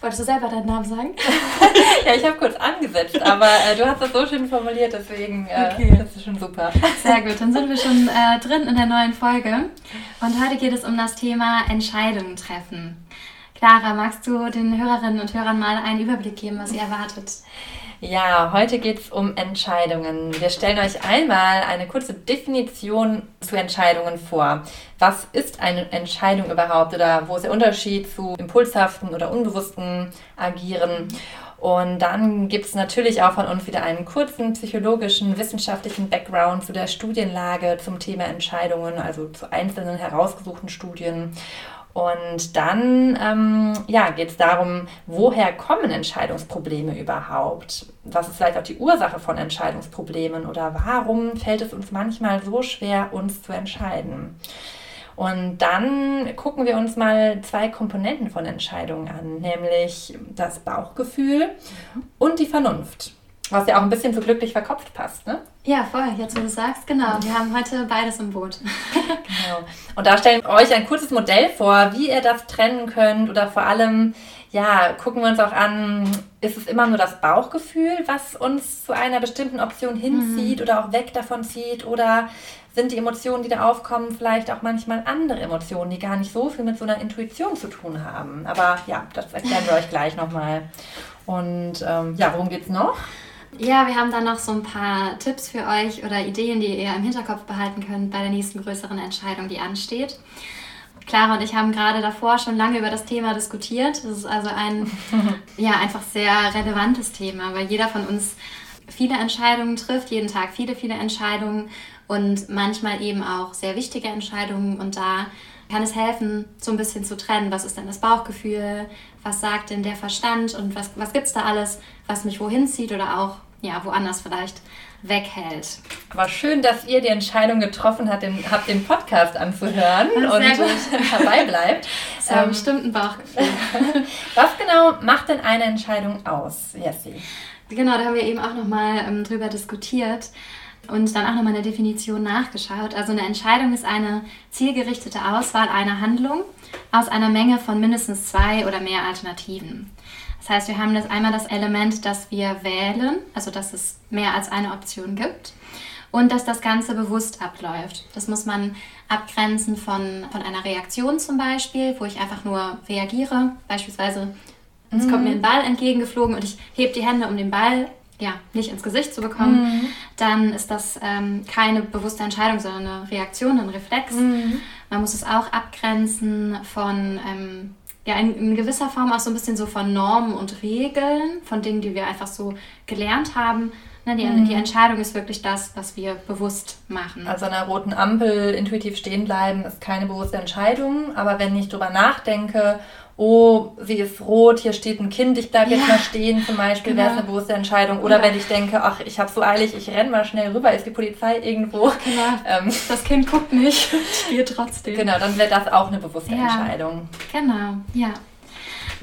Wolltest du selber deinen Namen sagen? ja, ich habe kurz angesetzt, aber äh, du hast das so schön formuliert, deswegen äh, okay. das ist schon super. Sehr gut, dann sind wir schon äh, drin in der neuen Folge. Und heute geht es um das Thema Entscheidungen treffen. Clara, magst du den Hörerinnen und Hörern mal einen Überblick geben, was ihr erwartet? Ja, heute geht es um Entscheidungen. Wir stellen euch einmal eine kurze Definition zu Entscheidungen vor. Was ist eine Entscheidung überhaupt oder wo ist der Unterschied zu impulshaften oder unbewussten Agieren? Und dann gibt es natürlich auch von uns wieder einen kurzen psychologischen, wissenschaftlichen Background zu der Studienlage zum Thema Entscheidungen, also zu einzelnen herausgesuchten Studien. Und dann ähm, ja, geht es darum, woher kommen Entscheidungsprobleme überhaupt? Was ist vielleicht auch die Ursache von Entscheidungsproblemen oder warum fällt es uns manchmal so schwer, uns zu entscheiden? Und dann gucken wir uns mal zwei Komponenten von Entscheidungen an, nämlich das Bauchgefühl und die Vernunft. Was ja auch ein bisschen zu glücklich verkopft passt, ne? Ja, voll, jetzt wo du sagst, genau. Wir haben heute beides im Boot. genau. Und da stellen wir euch ein kurzes Modell vor, wie ihr das trennen könnt oder vor allem, ja, gucken wir uns auch an, ist es immer nur das Bauchgefühl, was uns zu einer bestimmten Option hinzieht mhm. oder auch weg davon zieht oder sind die Emotionen, die da aufkommen, vielleicht auch manchmal andere Emotionen, die gar nicht so viel mit so einer Intuition zu tun haben. Aber ja, das erklären wir euch gleich nochmal. Und ähm, ja, worum geht es noch? Ja, wir haben dann noch so ein paar Tipps für euch oder Ideen, die ihr im Hinterkopf behalten könnt bei der nächsten größeren Entscheidung, die ansteht. Clara und ich haben gerade davor schon lange über das Thema diskutiert. Das ist also ein ja, einfach sehr relevantes Thema, weil jeder von uns viele Entscheidungen trifft, jeden Tag viele, viele Entscheidungen und manchmal eben auch sehr wichtige Entscheidungen. Und da kann es helfen, so ein bisschen zu trennen, was ist denn das Bauchgefühl, was sagt denn der Verstand und was, was gibt es da alles, was mich wohin zieht oder auch ja, woanders vielleicht weghält. Aber schön, dass ihr die Entscheidung getroffen habt, den, habt, den Podcast anzuhören und dabei bleibt. Das ist ähm, bestimmt ein Bauchgefühl. was genau macht denn eine Entscheidung aus, Jessie? Genau, da haben wir eben auch nochmal ähm, drüber diskutiert und dann auch nochmal eine Definition nachgeschaut. Also eine Entscheidung ist eine zielgerichtete Auswahl einer Handlung aus einer Menge von mindestens zwei oder mehr Alternativen. Das heißt, wir haben das einmal das Element, dass wir wählen, also dass es mehr als eine Option gibt und dass das Ganze bewusst abläuft. Das muss man abgrenzen von, von einer Reaktion zum Beispiel, wo ich einfach nur reagiere. Beispielsweise, es kommt mir ein Ball entgegengeflogen und ich hebe die Hände, um den Ball ja, nicht ins Gesicht zu bekommen, mhm. dann ist das ähm, keine bewusste Entscheidung, sondern eine Reaktion, ein Reflex. Mhm. Man muss es auch abgrenzen von, ähm, ja, in, in, gewisser Form auch so ein bisschen so von Normen und Regeln, von Dingen, die wir einfach so gelernt haben. Ne, die, mhm. die Entscheidung ist wirklich das, was wir bewusst machen. Also an einer roten Ampel intuitiv stehen bleiben ist keine bewusste Entscheidung, aber wenn ich darüber nachdenke oh, sie ist rot, hier steht ein Kind, ich bleibe ja. jetzt mal stehen zum Beispiel, genau. wäre es eine bewusste Entscheidung. Oder ja. wenn ich denke, ach, ich habe so eilig, ich renne mal schnell rüber, ist die Polizei irgendwo. Genau. Ähm, das Kind guckt nicht, spielt trotzdem. Genau, dann wäre das auch eine bewusste ja. Entscheidung. Genau, ja.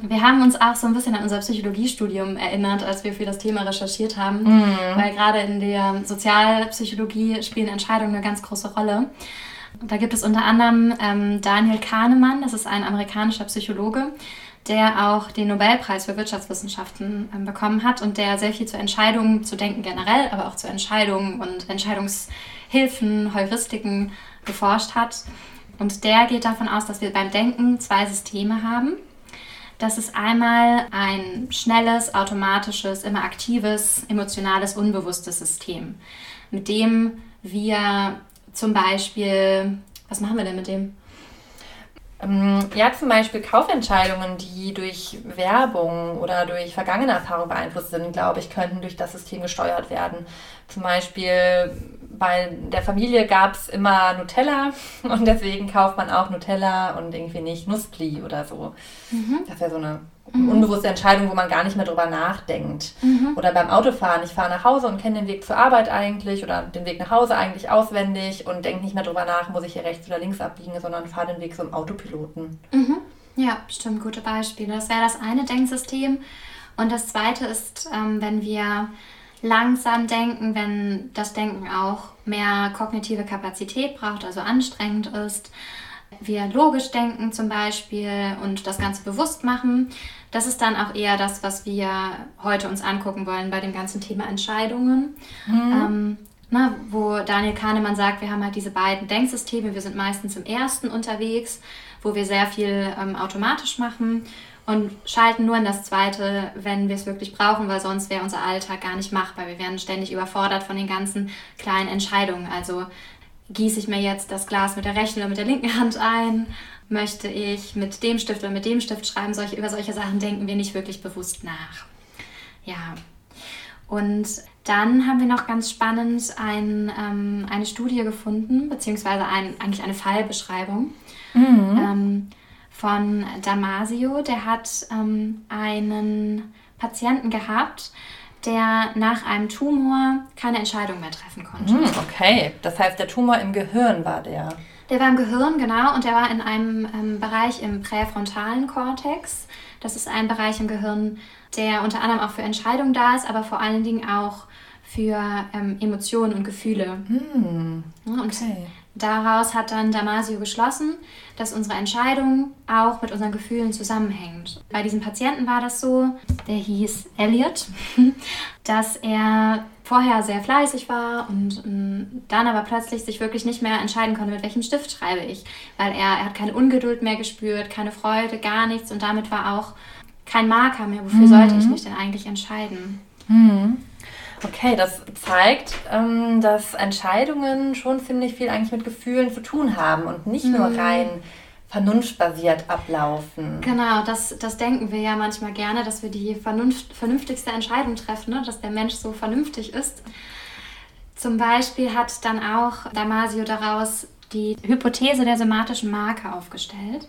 Wir haben uns auch so ein bisschen an unser Psychologiestudium erinnert, als wir für das Thema recherchiert haben, mhm. weil gerade in der Sozialpsychologie spielen Entscheidungen eine ganz große Rolle. Da gibt es unter anderem ähm, Daniel Kahnemann, das ist ein amerikanischer Psychologe, der auch den Nobelpreis für Wirtschaftswissenschaften ähm, bekommen hat und der sehr viel zu Entscheidungen, zu denken generell, aber auch zu Entscheidungen und Entscheidungshilfen, Heuristiken geforscht hat. Und der geht davon aus, dass wir beim Denken zwei Systeme haben. Das ist einmal ein schnelles, automatisches, immer aktives, emotionales, unbewusstes System, mit dem wir zum Beispiel, was machen wir denn mit dem? Ähm, ja, zum Beispiel Kaufentscheidungen, die durch Werbung oder durch vergangene Erfahrung beeinflusst sind, glaube ich, könnten durch das System gesteuert werden. Zum Beispiel bei der Familie gab es immer Nutella und deswegen kauft man auch Nutella und irgendwie nicht Nusspli oder so. Mhm. Das wäre so eine mhm. unbewusste Entscheidung, wo man gar nicht mehr drüber nachdenkt. Mhm. Oder beim Autofahren, ich fahre nach Hause und kenne den Weg zur Arbeit eigentlich oder den Weg nach Hause eigentlich auswendig und denke nicht mehr drüber nach, muss ich hier rechts oder links abbiegen, sondern fahre den Weg so im Autopiloten. Mhm. Ja, bestimmt gute Beispiele. Das wäre das eine Denksystem. Und das zweite ist, ähm, wenn wir langsam denken, wenn das Denken auch mehr kognitive Kapazität braucht, also anstrengend ist. Wir logisch denken zum Beispiel und das Ganze bewusst machen. Das ist dann auch eher das, was wir heute uns angucken wollen bei dem ganzen Thema Entscheidungen. Mhm. Ähm, na, wo Daniel Kahnemann sagt, wir haben halt diese beiden Denksysteme. Wir sind meistens im ersten unterwegs, wo wir sehr viel ähm, automatisch machen und schalten nur in das zweite, wenn wir es wirklich brauchen, weil sonst wäre unser Alltag gar nicht machbar. Wir werden ständig überfordert von den ganzen kleinen Entscheidungen. Also gieße ich mir jetzt das Glas mit der rechten oder mit der linken Hand ein? Möchte ich mit dem Stift oder mit dem Stift schreiben? Solche, über solche Sachen denken wir nicht wirklich bewusst nach. Ja. Und dann haben wir noch ganz spannend ein, ähm, eine Studie gefunden, beziehungsweise ein, eigentlich eine Fallbeschreibung. Mhm. Ähm, von Damasio. Der hat ähm, einen Patienten gehabt, der nach einem Tumor keine Entscheidung mehr treffen konnte. Hm, okay, das heißt, der Tumor im Gehirn war der. Der war im Gehirn, genau, und der war in einem ähm, Bereich im präfrontalen Kortex. Das ist ein Bereich im Gehirn, der unter anderem auch für Entscheidungen da ist, aber vor allen Dingen auch für ähm, Emotionen und Gefühle. Hm, okay. Und Daraus hat dann Damasio geschlossen, dass unsere Entscheidung auch mit unseren Gefühlen zusammenhängt. Bei diesem Patienten war das so, der hieß Elliot, dass er vorher sehr fleißig war und ähm, dann aber plötzlich sich wirklich nicht mehr entscheiden konnte, mit welchem Stift schreibe ich, weil er, er hat keine Ungeduld mehr gespürt, keine Freude, gar nichts und damit war auch kein Marker mehr, wofür mhm. sollte ich mich denn eigentlich entscheiden. Mhm. Okay, das zeigt, ähm, dass Entscheidungen schon ziemlich viel eigentlich mit Gefühlen zu tun haben und nicht nur mhm. rein vernunftbasiert ablaufen. Genau, das, das denken wir ja manchmal gerne, dass wir die vernunft, vernünftigste Entscheidung treffen, ne? dass der Mensch so vernünftig ist. Zum Beispiel hat dann auch Damasio daraus die Hypothese der somatischen Marke aufgestellt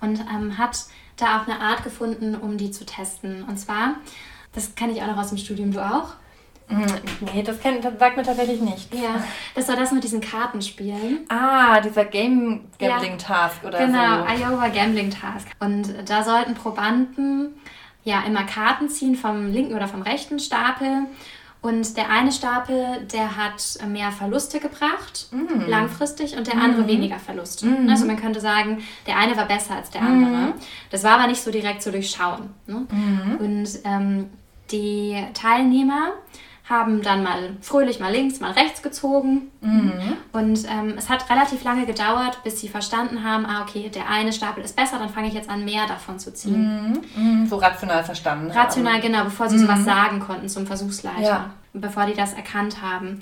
und ähm, hat da auch eine Art gefunden, um die zu testen. Und zwar, das kenne ich auch noch aus dem Studium, du auch? Hm, nee, das, kennt, das sagt mir tatsächlich nicht. Ja, das war das mit diesen Kartenspielen. Ah, dieser Game Gambling Task oder genau, so. Genau, Iowa Gambling Task. Und da sollten Probanden ja immer Karten ziehen vom linken oder vom rechten Stapel. Und der eine Stapel, der hat mehr Verluste gebracht, mm. langfristig, und der andere mm. weniger Verluste. Mm. Also man könnte sagen, der eine war besser als der andere. Mm. Das war aber nicht so direkt zu durchschauen. Ne? Mm. Und ähm, die Teilnehmer haben dann mal fröhlich mal links, mal rechts gezogen. Mhm. Und ähm, es hat relativ lange gedauert, bis sie verstanden haben, ah, okay, der eine Stapel ist besser, dann fange ich jetzt an, mehr davon zu ziehen. Mhm. Mhm. So rational verstanden. Rational, haben. genau, bevor sie sowas mhm. sagen konnten zum Versuchsleiter, ja. bevor die das erkannt haben.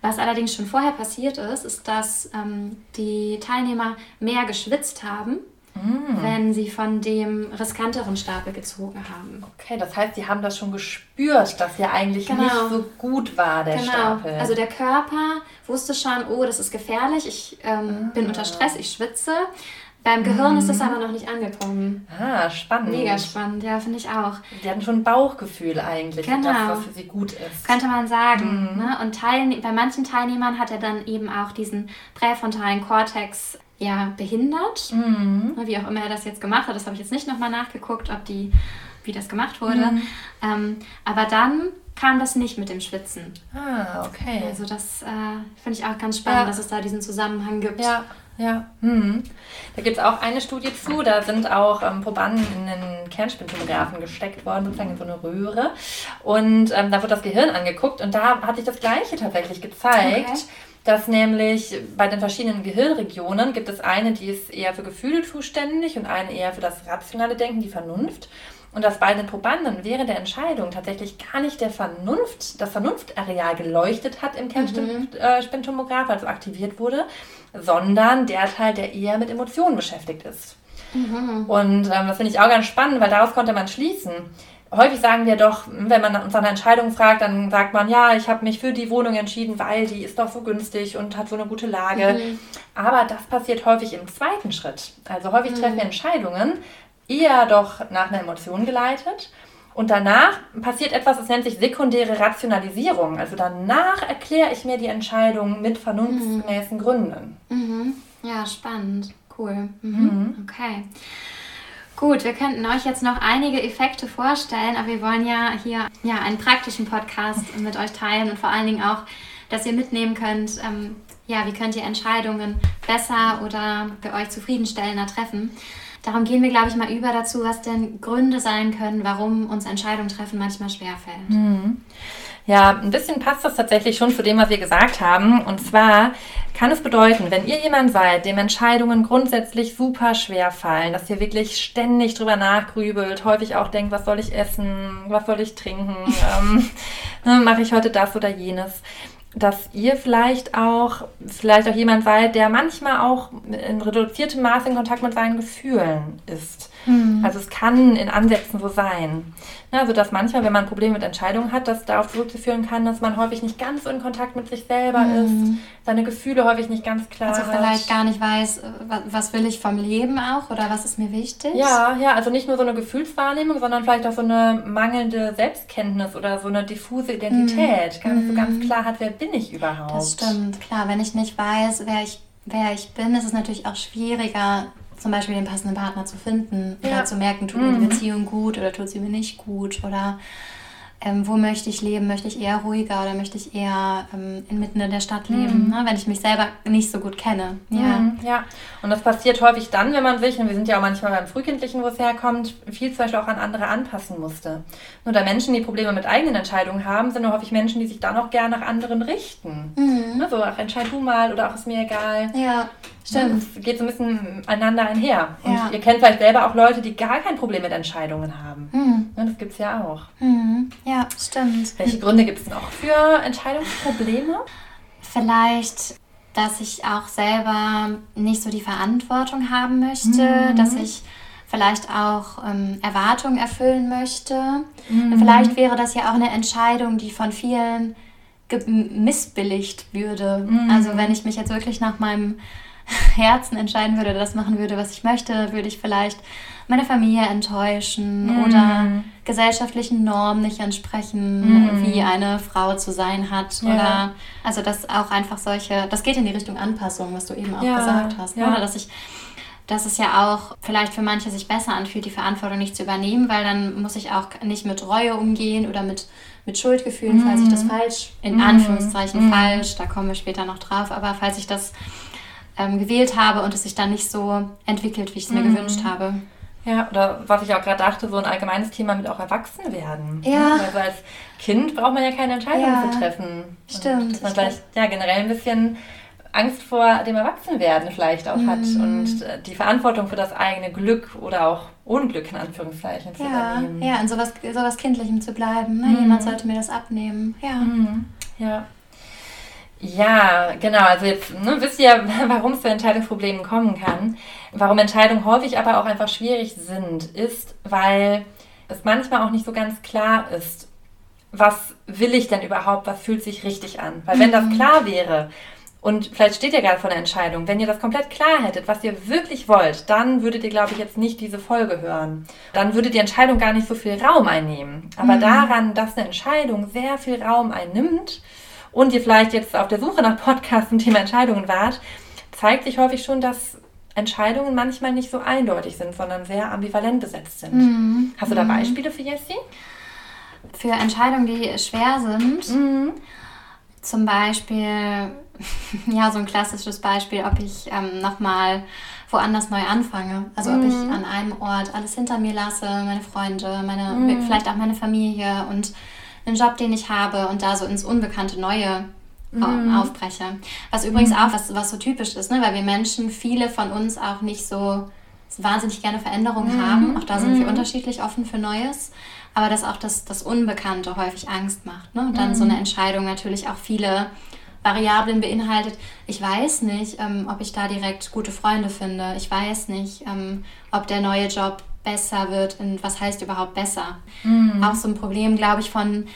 Was allerdings schon vorher passiert ist, ist, dass ähm, die Teilnehmer mehr geschwitzt haben mm. wenn sie von dem riskanteren Stapel gezogen haben. Okay, das heißt, sie haben das schon gespürt, dass der eigentlich genau. nicht so gut war, der genau. Stapel. Also der Körper wusste schon, oh, das ist gefährlich, ich ähm, ah. bin unter Stress, ich schwitze. Beim Gehirn mhm. ist das aber noch nicht angekommen. Ah, spannend. Mega spannend, ja, finde ich auch. Die hatten schon ein Bauchgefühl eigentlich, genau. das, was für sie gut ist. Könnte man sagen. Mhm. Ne? Und bei manchen Teilnehmern hat er dann eben auch diesen präfrontalen Kortex ja, behindert. Mhm. Wie auch immer er das jetzt gemacht hat, das habe ich jetzt nicht nochmal nachgeguckt, ob die, wie das gemacht wurde. Mhm. Ähm, aber dann kam das nicht mit dem Schwitzen. Ah, okay. Also das äh, finde ich auch ganz spannend, ja. dass es da diesen Zusammenhang gibt. Ja, ja. Mhm. Da gibt es auch eine Studie zu, da sind auch ähm, Probanden in den Kernspintomographen gesteckt worden, sozusagen in so eine Röhre. Und ähm, da wurde das Gehirn angeguckt und da hat sich das Gleiche tatsächlich gezeigt. Okay dass nämlich bei den verschiedenen Gehirnregionen gibt es eine, die ist eher für Gefühle zuständig und eine eher für das rationale Denken, die Vernunft. Und dass bei den Probanden während der Entscheidung tatsächlich gar nicht der Vernunft, das Vernunftareal geleuchtet hat im Kernspintomograph, mhm. also aktiviert wurde, sondern der Teil, der eher mit Emotionen beschäftigt ist. Mhm. Und ähm, das finde ich auch ganz spannend, weil daraus konnte man schließen, häufig sagen wir doch, wenn man uns nach einer Entscheidung fragt, dann sagt man, ja, ich habe mich für die Wohnung entschieden, weil die ist doch so günstig und hat so eine gute Lage. Mhm. Aber das passiert häufig im zweiten Schritt. Also häufig mhm. treffen wir Entscheidungen eher doch nach einer Emotion geleitet. Und danach passiert etwas, das nennt sich sekundäre Rationalisierung. Also danach erkläre ich mir die Entscheidung mit vernunftsgemäßen mhm. Gründen. Mhm. Ja, spannend. Cool. Mhm. mhm. Okay. Gut, wir könnten euch jetzt noch einige Effekte vorstellen, aber wir wollen ja hier ja, einen praktischen Podcast mit euch teilen und vor allen Dingen auch, dass ihr mitnehmen könnt, ähm, ja, wie könnt ihr Entscheidungen besser oder für euch zufriedenstellender treffen. Darum gehen wir, glaube ich, mal über dazu, was denn Gründe sein können, warum uns Entscheidungen treffen manchmal schwerfällt. Mhm. Ja, ein bisschen passt das tatsächlich schon zu dem, was wir gesagt haben. Und zwar kann es bedeuten, wenn ihr jemand seid, dem Entscheidungen grundsätzlich super schwer fallen, dass ihr wirklich ständig drüber nachgrübelt, häufig auch denkt, was soll ich essen, was soll ich trinken, ähm, ne, mache ich heute das oder jenes, dass ihr vielleicht auch, vielleicht auch jemand seid, der manchmal auch in reduziertem Maße in Kontakt mit seinen Gefühlen ist. Mhm. Also es kann in Ansätzen so sein. Also dass manchmal, wenn man Probleme mit Entscheidungen hat, das darauf zurückzuführen kann, dass man häufig nicht ganz so in Kontakt mit sich selber mhm. ist, seine Gefühle häufig nicht ganz klar Also vielleicht gar nicht weiß, was will ich vom Leben auch oder was ist mir wichtig? Ja, ja, also nicht nur so eine Gefühlswahrnehmung, sondern vielleicht auch so eine mangelnde Selbstkenntnis oder so eine diffuse Identität. Mhm. Gar nicht so ganz klar hat, wer bin ich überhaupt. Das stimmt, klar. Wenn ich nicht weiß, wer ich, wer ich bin, ist es natürlich auch schwieriger, zum Beispiel den passenden Partner zu finden ja. oder zu merken, tut mir die mhm. Beziehung gut oder tut sie mir nicht gut oder ähm, wo möchte ich leben? Möchte ich eher ruhiger oder möchte ich eher ähm, inmitten in der Stadt leben, mhm. ne? wenn ich mich selber nicht so gut kenne? Ja. Mhm, ja, und das passiert häufig dann, wenn man sich, und wir sind ja auch manchmal beim Frühkindlichen, wo es herkommt, viel zum Beispiel auch an andere anpassen musste. Nur da Menschen, die Probleme mit eigenen Entscheidungen haben, sind nur häufig Menschen, die sich dann auch gerne nach anderen richten. Mhm. Ne? So, ach, entscheid du mal oder auch ist mir egal. Ja. Stimmt. Es geht so ein bisschen einander einher. Und ja. ihr kennt vielleicht selber auch Leute, die gar kein Problem mit Entscheidungen haben. Mhm. Das gibt es ja auch. Mhm. Ja, stimmt. Welche Gründe gibt es noch für Entscheidungsprobleme? Vielleicht, dass ich auch selber nicht so die Verantwortung haben möchte, mhm. dass ich vielleicht auch ähm, Erwartungen erfüllen möchte. Mhm. Vielleicht wäre das ja auch eine Entscheidung, die von vielen missbilligt würde. Mhm. Also wenn ich mich jetzt wirklich nach meinem Herzen entscheiden würde, das machen würde, was ich möchte, würde ich vielleicht meine Familie enttäuschen mm. oder gesellschaftlichen Normen nicht entsprechen, mm. wie eine Frau zu sein hat. Ja. Oder also dass auch einfach solche, das geht in die Richtung Anpassung, was du eben auch ja. gesagt hast. Ja. Oder dass ich dass es ja auch vielleicht für manche sich besser anfühlt, die Verantwortung nicht zu übernehmen, weil dann muss ich auch nicht mit Reue umgehen oder mit, mit Schuldgefühlen, falls ich das mhm. falsch, in Anführungszeichen mm. falsch, da kommen wir später noch drauf, aber falls ich das ähm, gewählt habe und es sich dann nicht so entwickelt, wie ich es mir mhm. gewünscht habe. Ja, oder was ich auch gerade dachte, so ein allgemeines Thema mit auch Erwachsenwerden. Ja. Also als Kind braucht man ja keine Entscheidungen ja. zu treffen. Stimmt. Und dass man vielleicht ja, generell ein bisschen Angst vor dem Erwachsenwerden vielleicht auch mhm. hat und äh, die Verantwortung für das eigene Glück oder auch Unglück in Anführungszeichen zu ja. übernehmen. Ja, in sowas, sowas Kindlichem zu bleiben. Ne? Mhm. Jemand sollte mir das abnehmen. Ja. Mhm. Ja. Ja, genau. Also jetzt ne, wisst ihr, warum es zu Entscheidungsproblemen kommen kann. Warum Entscheidungen häufig aber auch einfach schwierig sind, ist, weil es manchmal auch nicht so ganz klar ist, was will ich denn überhaupt, was fühlt sich richtig an. Weil wenn das mhm. klar wäre, und vielleicht steht ihr gerade vor der Entscheidung, wenn ihr das komplett klar hättet, was ihr wirklich wollt, dann würdet ihr, glaube ich, jetzt nicht diese Folge hören. Dann würde die Entscheidung gar nicht so viel Raum einnehmen. Aber mhm. daran, dass eine Entscheidung sehr viel Raum einnimmt, und ihr vielleicht jetzt auf der Suche nach Podcasts zum Thema Entscheidungen wart, zeigt sich häufig schon, dass Entscheidungen manchmal nicht so eindeutig sind, sondern sehr ambivalent besetzt sind. Mhm. Hast du da mhm. Beispiele für Jessie? Für Entscheidungen, die schwer sind. Mhm. Zum Beispiel, ja, so ein klassisches Beispiel, ob ich ähm, nochmal woanders neu anfange. Also ob ich mhm. an einem Ort alles hinter mir lasse, meine Freunde, meine, mhm. vielleicht auch meine Familie und einen Job, den ich habe und da so ins Unbekannte Neue mhm. aufbreche. Was übrigens mhm. auch was, was so typisch ist, ne? weil wir Menschen, viele von uns auch nicht so wahnsinnig gerne Veränderungen mhm. haben. Auch da sind wir mhm. unterschiedlich offen für Neues. Aber dass auch das, das Unbekannte häufig Angst macht. Ne? Und dann so eine mhm. Entscheidung natürlich auch viele Variablen beinhaltet. Ich weiß nicht, ähm, ob ich da direkt gute Freunde finde. Ich weiß nicht, ähm, ob der neue Job besser wird. Und was heißt überhaupt besser? Mhm. Auch so ein Problem, glaube ich, von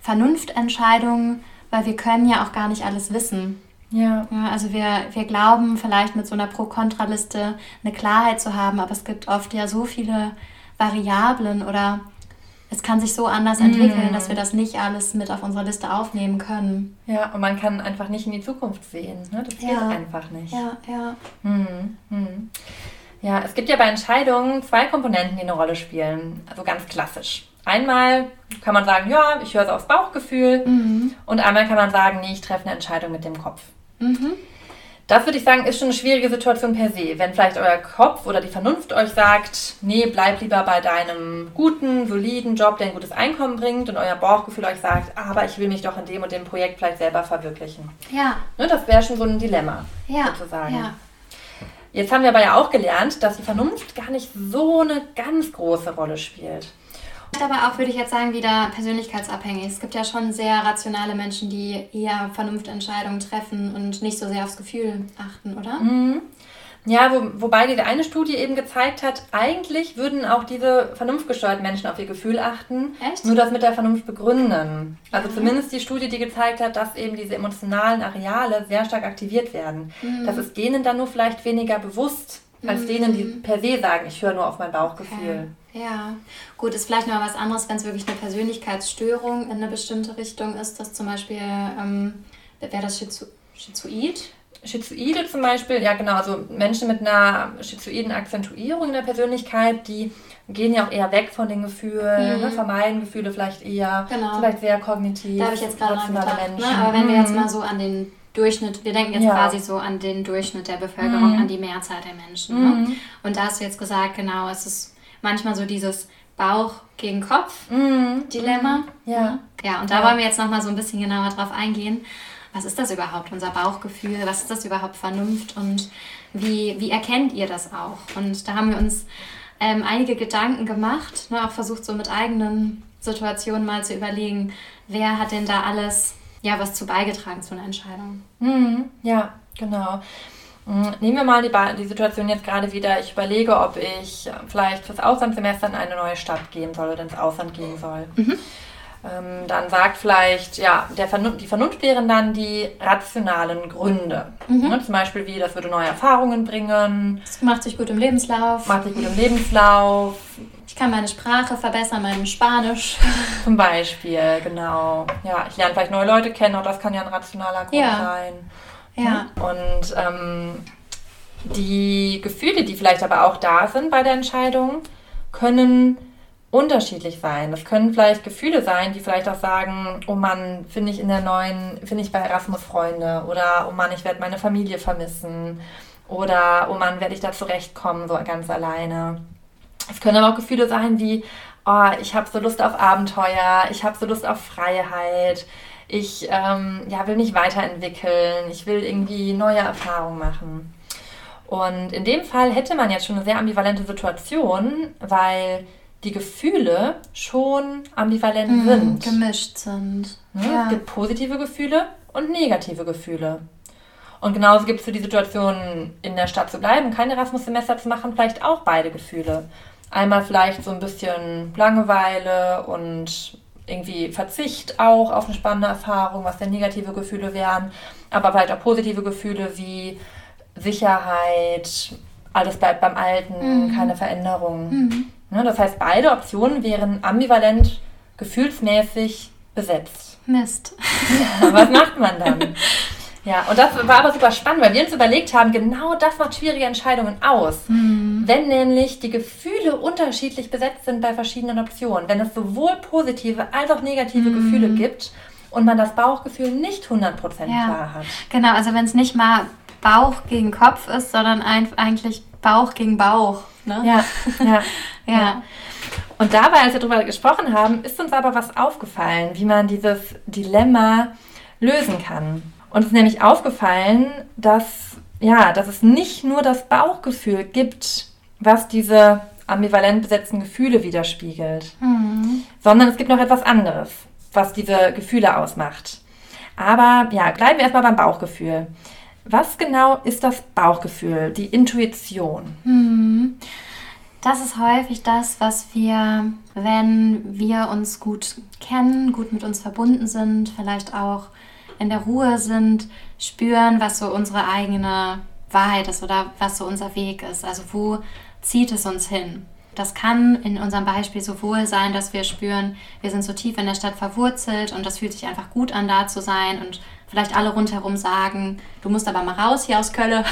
Vernunftentscheidungen, weil wir können ja auch gar nicht alles wissen. Ja. Ja, also wir, wir glauben vielleicht mit so einer Pro-Kontra-Liste eine Klarheit zu haben, aber es gibt oft ja so viele Variablen oder es kann sich so anders entwickeln, dass wir das nicht alles mit auf unserer Liste aufnehmen können. Ja, und man kann einfach nicht in die Zukunft sehen. Ne? Das geht Ja. einfach nicht. Ja, ja. Mhm. Mhm. Ja, es gibt ja bei Entscheidungen zwei Komponenten, die eine Rolle spielen. Also ganz klassisch. Einmal kann man sagen, ja, ich höre so aufs Bauchgefühl. Mhm. Und einmal kann man sagen, nee, ich treffe eine Entscheidung mit dem Kopf. Mhm. Das würde ich sagen, ist schon eine schwierige Situation per se. Wenn vielleicht euer Kopf oder die Vernunft euch sagt, nee, bleib lieber bei deinem guten, soliden Job, der ein gutes Einkommen bringt und euer Bauchgefühl euch sagt, aber ich will mich doch in dem und dem Projekt vielleicht selber verwirklichen. Ja, Ne, das wäre schon so ein Dilemma, ja. sozusagen. Ja. Jetzt haben wir aber ja auch gelernt, dass die Vernunft gar nicht so eine ganz große Rolle spielt. Aber auch würde ich jetzt sagen, wieder persönlichkeitsabhängig. Es gibt ja schon sehr rationale Menschen, die eher Vernunftentscheidungen treffen und nicht so sehr aufs Gefühl achten, oder? Mhm. Ja, wo, wobei diese eine Studie eben gezeigt hat, eigentlich würden auch diese vernunftgesteuerten Menschen auf ihr Gefühl achten, Echt? nur das mit der Vernunft begründen. Also Mhm. zumindest die Studie, die gezeigt hat, dass eben diese emotionalen Areale sehr stark aktiviert werden. Mhm. Das ist denen dann nur vielleicht weniger bewusst, als denen, die per se sagen, ich höre nur auf mein Bauchgefühl. Ja, gut, ist vielleicht noch was anderes, wenn es wirklich eine Persönlichkeitsstörung in eine bestimmte Richtung ist, dass zum Beispiel, ähm, wäre das Schizo Schizoid? Schizoide zum Beispiel, ja genau, also Menschen mit einer schizoiden Akzentuierung der Persönlichkeit, die gehen ja auch eher weg von den Gefühlen, Mhm. ne, vermeiden Gefühle vielleicht eher, Genau. vielleicht sehr kognitiv. Da habe ich jetzt gerade dran gedacht. Ne? Aber wenn wir jetzt Mhm. mal so an den Durchschnitt, wir denken jetzt Ja. quasi so an den Durchschnitt der Bevölkerung, Mhm. an die Mehrzahl der Menschen. Ne? Mhm. Und da hast du jetzt gesagt, genau, es ist manchmal so dieses Bauch gegen Kopf Mhm. Dilemma. Ja. Ja, und da Ja. wollen wir jetzt nochmal so ein bisschen genauer drauf eingehen. Was ist das überhaupt, unser Bauchgefühl? Was ist das überhaupt Vernunft? Und wie, wie erkennt ihr das auch? Und da haben wir uns ähm, einige Gedanken gemacht, ne, auch versucht so mit eigenen Situationen mal zu überlegen, wer hat denn da alles ja, was zu beigetragen zu einer Entscheidung? Mhm. Ja, genau. Mhm. Nehmen wir mal die, Ba- die Situation jetzt gerade wieder. Ich überlege, ob ich äh, vielleicht fürs Auslandssemester in eine neue Stadt gehen soll oder ins Ausland gehen soll. Ähm, dann sagt vielleicht, ja, der Vernunft, die Vernunft wären dann die rationalen Gründe. Ne, zum Beispiel wie, das würde neue Erfahrungen bringen, Es macht sich gut im Lebenslauf. macht sich gut im Lebenslauf, Ich kann meine Sprache verbessern, mein Spanisch. zum Beispiel, genau. Ja, ich lerne vielleicht neue Leute kennen, auch das kann ja ein rationaler Grund Ja. sein. Ja. Und ähm, die Gefühle, die vielleicht aber auch da sind bei der Entscheidung, können unterschiedlich sein. Das können vielleicht Gefühle sein, die vielleicht auch sagen, oh Mann, finde ich in der neuen, finde ich bei Erasmus Freunde oder oh Mann, ich werde meine Familie vermissen oder oh Mann, werde ich da zurechtkommen, so ganz alleine. Es können aber auch Gefühle sein wie, oh, ich habe so Lust auf Abenteuer, ich habe so Lust auf Freiheit, ich ähm, ja, will mich weiterentwickeln, ich will irgendwie neue Erfahrungen machen. Und in dem Fall hätte man jetzt schon eine sehr ambivalente Situation, weil die Gefühle schon ambivalent sind. Gemischt sind. Ne? Es gibt positive Gefühle und negative Gefühle. Und genauso gibt es für die Situation, in der Stadt zu bleiben, kein Erasmus-Semester zu machen, vielleicht auch beide Gefühle. Einmal vielleicht so ein bisschen Langeweile und irgendwie Verzicht auch auf eine spannende Erfahrung, was denn negative Gefühle wären, aber vielleicht auch positive Gefühle wie Sicherheit, alles bleibt beim Alten, keine Veränderung. Ne, das heißt, beide Optionen wären ambivalent gefühlsmäßig besetzt. Mist. Was macht man dann? Ja, und das war aber super spannend, weil wir uns überlegt haben, genau das macht schwierige Entscheidungen aus. Wenn nämlich die Gefühle unterschiedlich besetzt sind bei verschiedenen Optionen, wenn es sowohl positive als auch negative Gefühle gibt und man das Bauchgefühl nicht 100% Ja. klar hat. Genau, also wenn es nicht mal Bauch gegen Kopf ist, sondern ein, eigentlich Bauch gegen Bauch. Ne? Ja, ja. Ja. Und dabei, als wir darüber gesprochen haben, ist uns aber was aufgefallen, wie man dieses Dilemma lösen kann. Uns ist nämlich aufgefallen, dass, ja, dass es nicht nur das Bauchgefühl gibt, was diese ambivalent besetzten Gefühle widerspiegelt, Mhm. sondern es gibt noch etwas anderes, was diese Gefühle ausmacht. Aber ja, bleiben wir erstmal beim Bauchgefühl. Was genau ist das Bauchgefühl, die Intuition? Mhm. Das ist häufig das, was wir, wenn wir uns gut kennen, gut mit uns verbunden sind, vielleicht auch in der Ruhe sind, spüren, was so unsere eigene Wahrheit ist oder was so unser Weg ist. Also wo zieht es uns hin? Das kann in unserem Beispiel sowohl sein, dass wir spüren, wir sind so tief in der Stadt verwurzelt und das fühlt sich einfach gut an, da zu sein und vielleicht alle rundherum sagen, du musst aber mal raus hier aus Köln.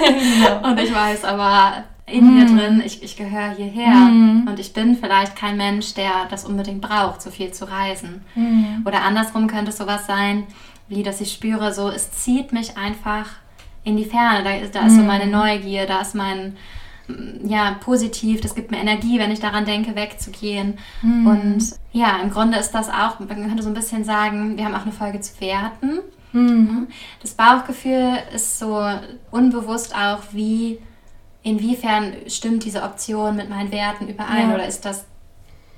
und ich weiß aber in mir mm. drin, ich, ich gehöre hierher mm. und ich bin vielleicht kein Mensch, der das unbedingt braucht, so viel zu reisen. Mm. Oder andersrum könnte es sowas sein, wie dass ich spüre, so es zieht mich einfach in die Ferne. Da, da ist so meine Neugier, da ist mein ja, positiv, das gibt mir Energie, wenn ich daran denke, wegzugehen. Und ja, im Grunde ist das auch, man könnte so ein bisschen sagen, wir haben auch eine Folge zu Werten. Mhm. Das Bauchgefühl ist so unbewusst auch, wie, inwiefern stimmt diese Option mit meinen Werten überein ja. oder ist das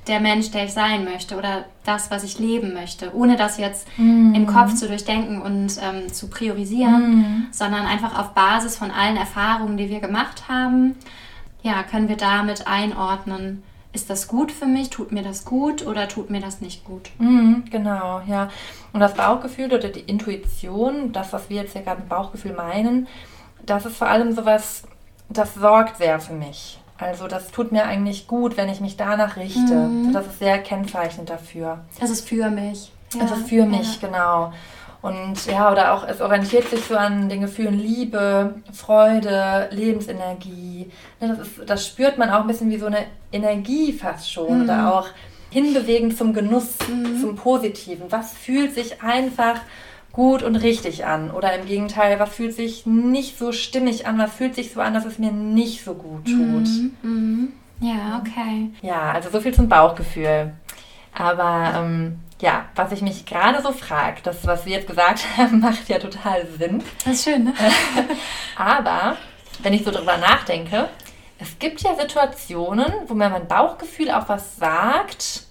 der Mensch, der ich sein möchte oder das, was ich leben möchte, ohne das jetzt mhm. im Kopf zu durchdenken und ähm, zu priorisieren, mhm. sondern einfach auf Basis von allen Erfahrungen, die wir gemacht haben, ja, können wir damit einordnen, ist das gut für mich, tut mir das gut oder tut mir das nicht gut. Mhm, genau, ja. Und das Bauchgefühl oder die Intuition, das, was wir jetzt ja gerade mit Bauchgefühl meinen, das ist vor allem sowas, das sorgt sehr für mich. Also das tut mir eigentlich gut, wenn ich mich danach richte. Mhm. Das ist sehr kennzeichnend dafür. Es ist für mich. Ja. Es ist für mich, ja. genau. Und ja, oder auch, es orientiert sich so an den Gefühlen Liebe, Freude, Lebensenergie. Ne, das, ist, das spürt man auch ein bisschen wie so eine Energie fast schon. Mhm. Oder auch hinbewegen zum Genuss, mhm. zum Positiven. Was fühlt sich einfach gut und richtig an? Oder im Gegenteil, was fühlt sich nicht so stimmig an? Was fühlt sich so an, dass es mir nicht so gut tut? Mhm. mhm. Ja, okay. Ja, also so viel zum Bauchgefühl. Aber ähm, ja, was ich mich gerade so frage, das, was wir jetzt gesagt haben, macht ja total Sinn. Das ist schön, ne? Aber wenn ich so drüber nachdenke, es gibt ja Situationen, wo mir mein Bauchgefühl auch was sagt,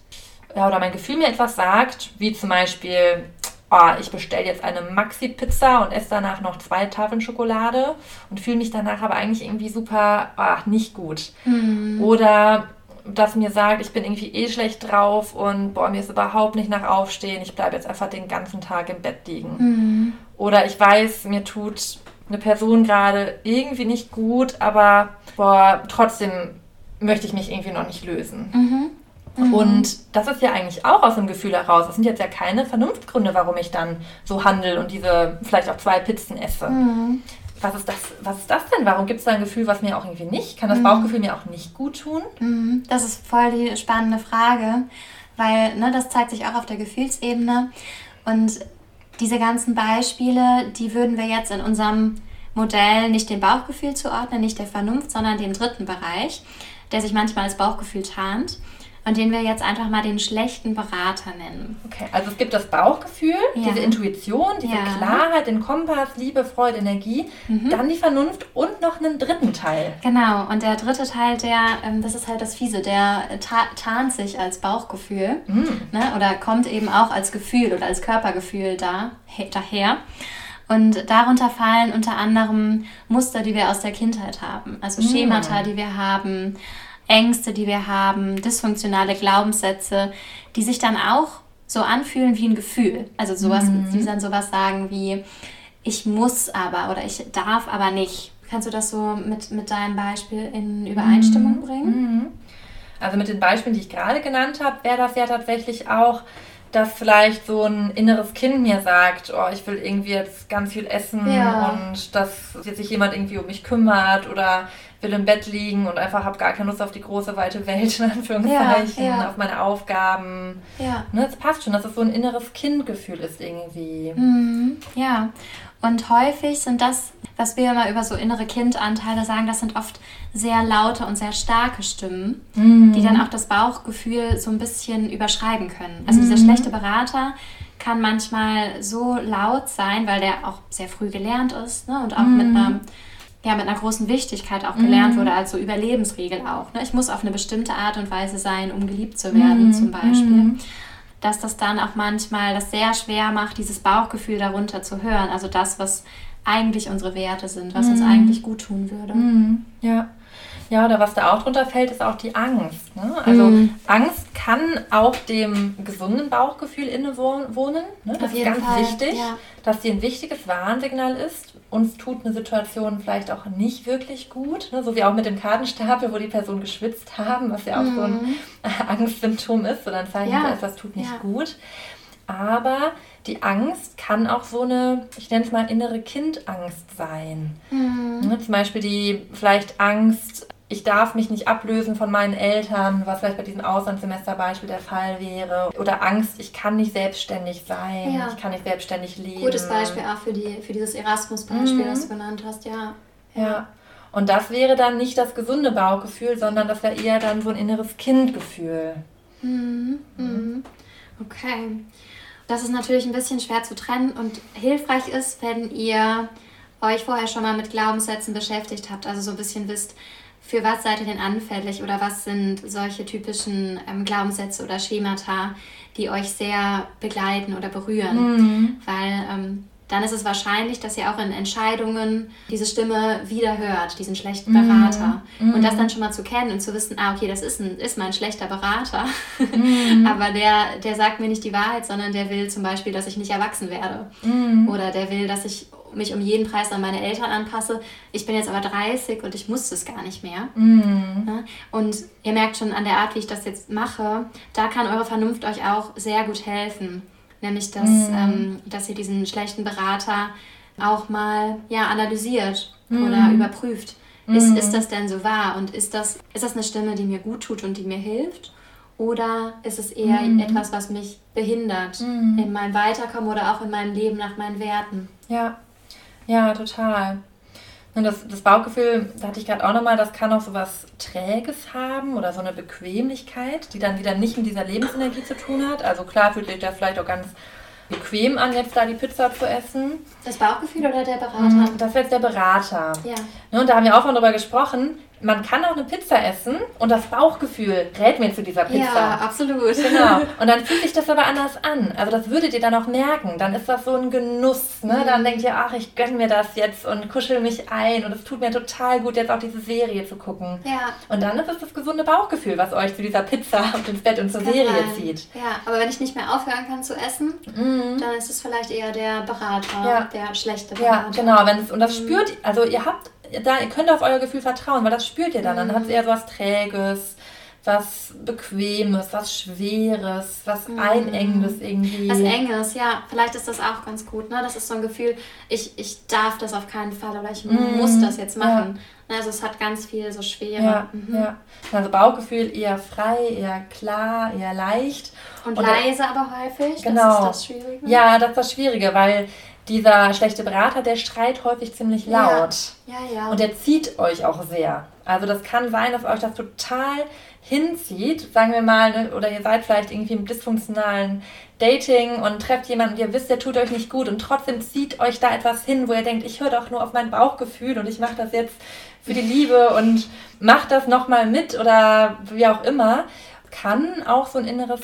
ja, oder mein Gefühl mir etwas sagt, wie zum Beispiel, oh, ich bestelle jetzt eine Maxi-Pizza und esse danach noch zwei Tafeln Schokolade und fühle mich danach aber eigentlich irgendwie super oh, nicht gut. Mhm. Oder das mir sagt, ich bin irgendwie eh schlecht drauf und boah, mir ist überhaupt nicht nach Aufstehen, ich bleibe jetzt einfach den ganzen Tag im Bett liegen. Mhm. Oder ich weiß, mir tut eine Person gerade irgendwie nicht gut, aber boah, trotzdem möchte ich mich irgendwie noch nicht lösen. Mhm. Mhm. Und das ist ja eigentlich auch aus dem Gefühl heraus. Das sind jetzt ja keine Vernunftgründe, warum ich dann so handle und diese vielleicht auch zwei Pizzen esse. Mhm was ist das, was ist das denn? Warum gibt es da ein Gefühl, was mir auch irgendwie nicht? Kann das mhm. Bauchgefühl mir auch nicht gut tun? Mhm. Das ist voll die spannende Frage, weil ne, das zeigt sich auch auf der Gefühlsebene. Und diese ganzen Beispiele, die würden wir jetzt in unserem Modell nicht dem Bauchgefühl zuordnen, nicht der Vernunft, sondern dem dritten Bereich, der sich manchmal als Bauchgefühl tarnt und den wir jetzt einfach mal den schlechten Berater nennen. Okay, also es gibt das Bauchgefühl, ja. diese Intuition, diese ja. Klarheit, den Kompass, Liebe, Freude, Energie, mhm. dann die Vernunft und noch einen dritten Teil. Genau, und der dritte Teil, der, ähm, das ist halt das Fiese, der tarnt sich als Bauchgefühl mhm. ne, oder kommt eben auch als Gefühl oder als Körpergefühl da, daher. Und darunter fallen unter anderem Muster, die wir aus der Kindheit haben, also Schemata, mhm. die wir haben, Ängste, die wir haben, dysfunktionale Glaubenssätze, die sich dann auch so anfühlen wie ein Gefühl. Also sowas, mhm. die dann sowas sagen wie, ich muss aber oder ich darf aber nicht. Kannst du das so mit, mit deinem Beispiel in Übereinstimmung mhm. bringen? Mhm. Also mit den Beispielen, die ich gerade genannt habe, wäre das ja tatsächlich auch, dass vielleicht so ein inneres Kind mir sagt, oh, ich will irgendwie jetzt ganz viel essen ja. und dass jetzt sich jemand irgendwie um mich kümmert oder will im Bett liegen und einfach habe gar keine Lust auf die große, weite Welt, in Anführungszeichen, ja, ja. auf meine Aufgaben. Ja. Ne, das passt schon, dass es so ein inneres Kindgefühl ist irgendwie. Mhm. Ja, und häufig sind das, was wir immer über so innere Kindanteile sagen, das sind oft sehr laute und sehr starke Stimmen, mhm. die dann auch das Bauchgefühl so ein bisschen überschreiben können. Also mhm. dieser schlechte Berater kann manchmal so laut sein, weil der auch sehr früh gelernt ist ne? und auch mit mhm. einer ja, mit einer großen Wichtigkeit auch gelernt mhm. wurde, als so Überlebensregel auch. Ne? Ich muss auf eine bestimmte Art und Weise sein, um geliebt zu werden, mhm. zum Beispiel. Mhm. Dass das dann auch manchmal das sehr schwer macht, dieses Bauchgefühl darunter zu hören. Also das, was eigentlich unsere Werte sind, was uns mhm. eigentlich gut tun würde. Mhm. Ja. Ja, oder was da auch drunter fällt, ist auch die Angst. Ne? Also mhm. Angst kann auch dem gesunden Bauchgefühl innewohnen. Ne? Das ist ganz Fall. wichtig, ja. dass die ein wichtiges Warnsignal ist. Uns tut eine Situation vielleicht auch nicht wirklich gut. Ne? So wie auch mit dem Kartenstapel, wo die Person geschwitzt haben, was ja auch mhm. so ein mhm. Angstsymptom ist, sondern Zeichen ja. etwas tut nicht ja. gut. Aber die Angst kann auch so eine, ich nenne es mal innere Kindangst sein. Mhm. Ne, zum Beispiel die vielleicht Angst, ich darf mich nicht ablösen von meinen Eltern, was vielleicht bei diesem Auslandssemesterbeispiel der Fall wäre. Oder Angst, ich kann nicht selbstständig sein, ja. ich kann nicht selbstständig leben. Gutes Beispiel auch für, die, für dieses Erasmus-Beispiel, mhm. das du genannt hast, ja. Ja. Und das wäre dann nicht das gesunde Bauchgefühl, sondern das wäre eher dann so ein inneres Kindgefühl. Mhm. Mhm. Okay. Das ist natürlich ein bisschen schwer zu trennen und hilfreich ist, wenn ihr euch vorher schon mal mit Glaubenssätzen beschäftigt habt, also so ein bisschen wisst, für was seid ihr denn anfällig oder was sind solche typischen ähm, Glaubenssätze oder Schemata, die euch sehr begleiten oder berühren. Mhm. Weil ähm, dann ist es wahrscheinlich, dass ihr auch in Entscheidungen diese Stimme wieder hört, diesen schlechten Berater. Mm. Und das dann schon mal zu kennen und zu wissen, ah, okay, das ist, ein, ist mein schlechter Berater. Mm. Aber der, der sagt mir nicht die Wahrheit, sondern der will zum Beispiel, dass ich nicht erwachsen werde. Mm. Oder der will, dass ich mich um jeden Preis an meine Eltern anpasse. Ich bin jetzt aber 30 und ich muss das gar nicht mehr. Und ihr merkt schon an der Art, wie ich das jetzt mache, da kann eure Vernunft euch auch sehr gut helfen Nämlich, dass, mhm. ähm, dass ihr diesen schlechten Berater auch mal ja, analysiert mhm. oder überprüft. Ist, mhm. ist das denn so wahr? Und ist das, ist das eine Stimme, die mir gut tut und die mir hilft? Oder ist es eher mhm. etwas, was mich behindert mhm. in meinem Weiterkommen oder auch in meinem Leben nach meinen Werten? Ja, ja, total. Und das, das Bauchgefühl, da hatte ich gerade auch nochmal, das kann auch so was Träges haben oder so eine Bequemlichkeit, die dann wieder nicht mit dieser Lebensenergie zu tun hat. Also klar fühlt sich das vielleicht auch ganz bequem an, jetzt da die Pizza zu essen. Das Bauchgefühl oder der Berater? Das wäre jetzt der Berater. Ja. Ne, und da haben wir auch mal drüber gesprochen, man kann auch eine Pizza essen und das Bauchgefühl rät mir zu dieser Pizza. Ja, absolut. Genau. Und dann fühlt sich das aber anders an. Also das würdet ihr dann auch merken. Dann ist das so ein Genuss. Ne? Mhm. Dann denkt ihr, ach, ich gönne mir das jetzt und kuschel mich ein und es tut mir total gut, jetzt auch diese Serie zu gucken. Ja. Und dann ist es das gesunde Bauchgefühl, was euch zu dieser Pizza und ins Bett und zur kann Serie sein. zieht. Ja, aber wenn ich nicht mehr aufhören kann zu essen, mhm. dann ist es vielleicht eher der Berater, ja. der schlechte Berater. Ja, genau. Wenn und das mhm. spürt, also ihr habt da, ihr könnt auf euer Gefühl vertrauen, weil das spürt ihr dann. Dann hat es eher so was Träges, was Bequemes, was Schweres, was mhm. Einengendes irgendwie. Was Enges, ja. Vielleicht ist das auch ganz gut. Ne? Das ist so ein Gefühl, ich, ich darf das auf keinen Fall oder ich mhm. muss das jetzt machen. Ja. Also es hat ganz viel so Schwere. Ja, mhm. ja. Also Bauchgefühl eher frei, eher klar, eher leicht. Und, Und leise aber häufig. Genau. Das ist das Schwierige. Ja, das ist das Schwierige, weil dieser schlechte Berater, der schreit häufig ziemlich laut. Ja, ja. ja. Und der zieht euch auch sehr. Also das kann sein, dass euch das total hinzieht, sagen wir mal, ne, oder ihr seid vielleicht irgendwie im dysfunktionalen Dating und trefft jemanden, ihr wisst, der tut euch nicht gut und trotzdem zieht euch da etwas hin, wo ihr denkt, ich höre doch nur auf mein Bauchgefühl und ich mache das jetzt für die Liebe und macht das nochmal mit oder wie auch immer, kann auch so ein inneres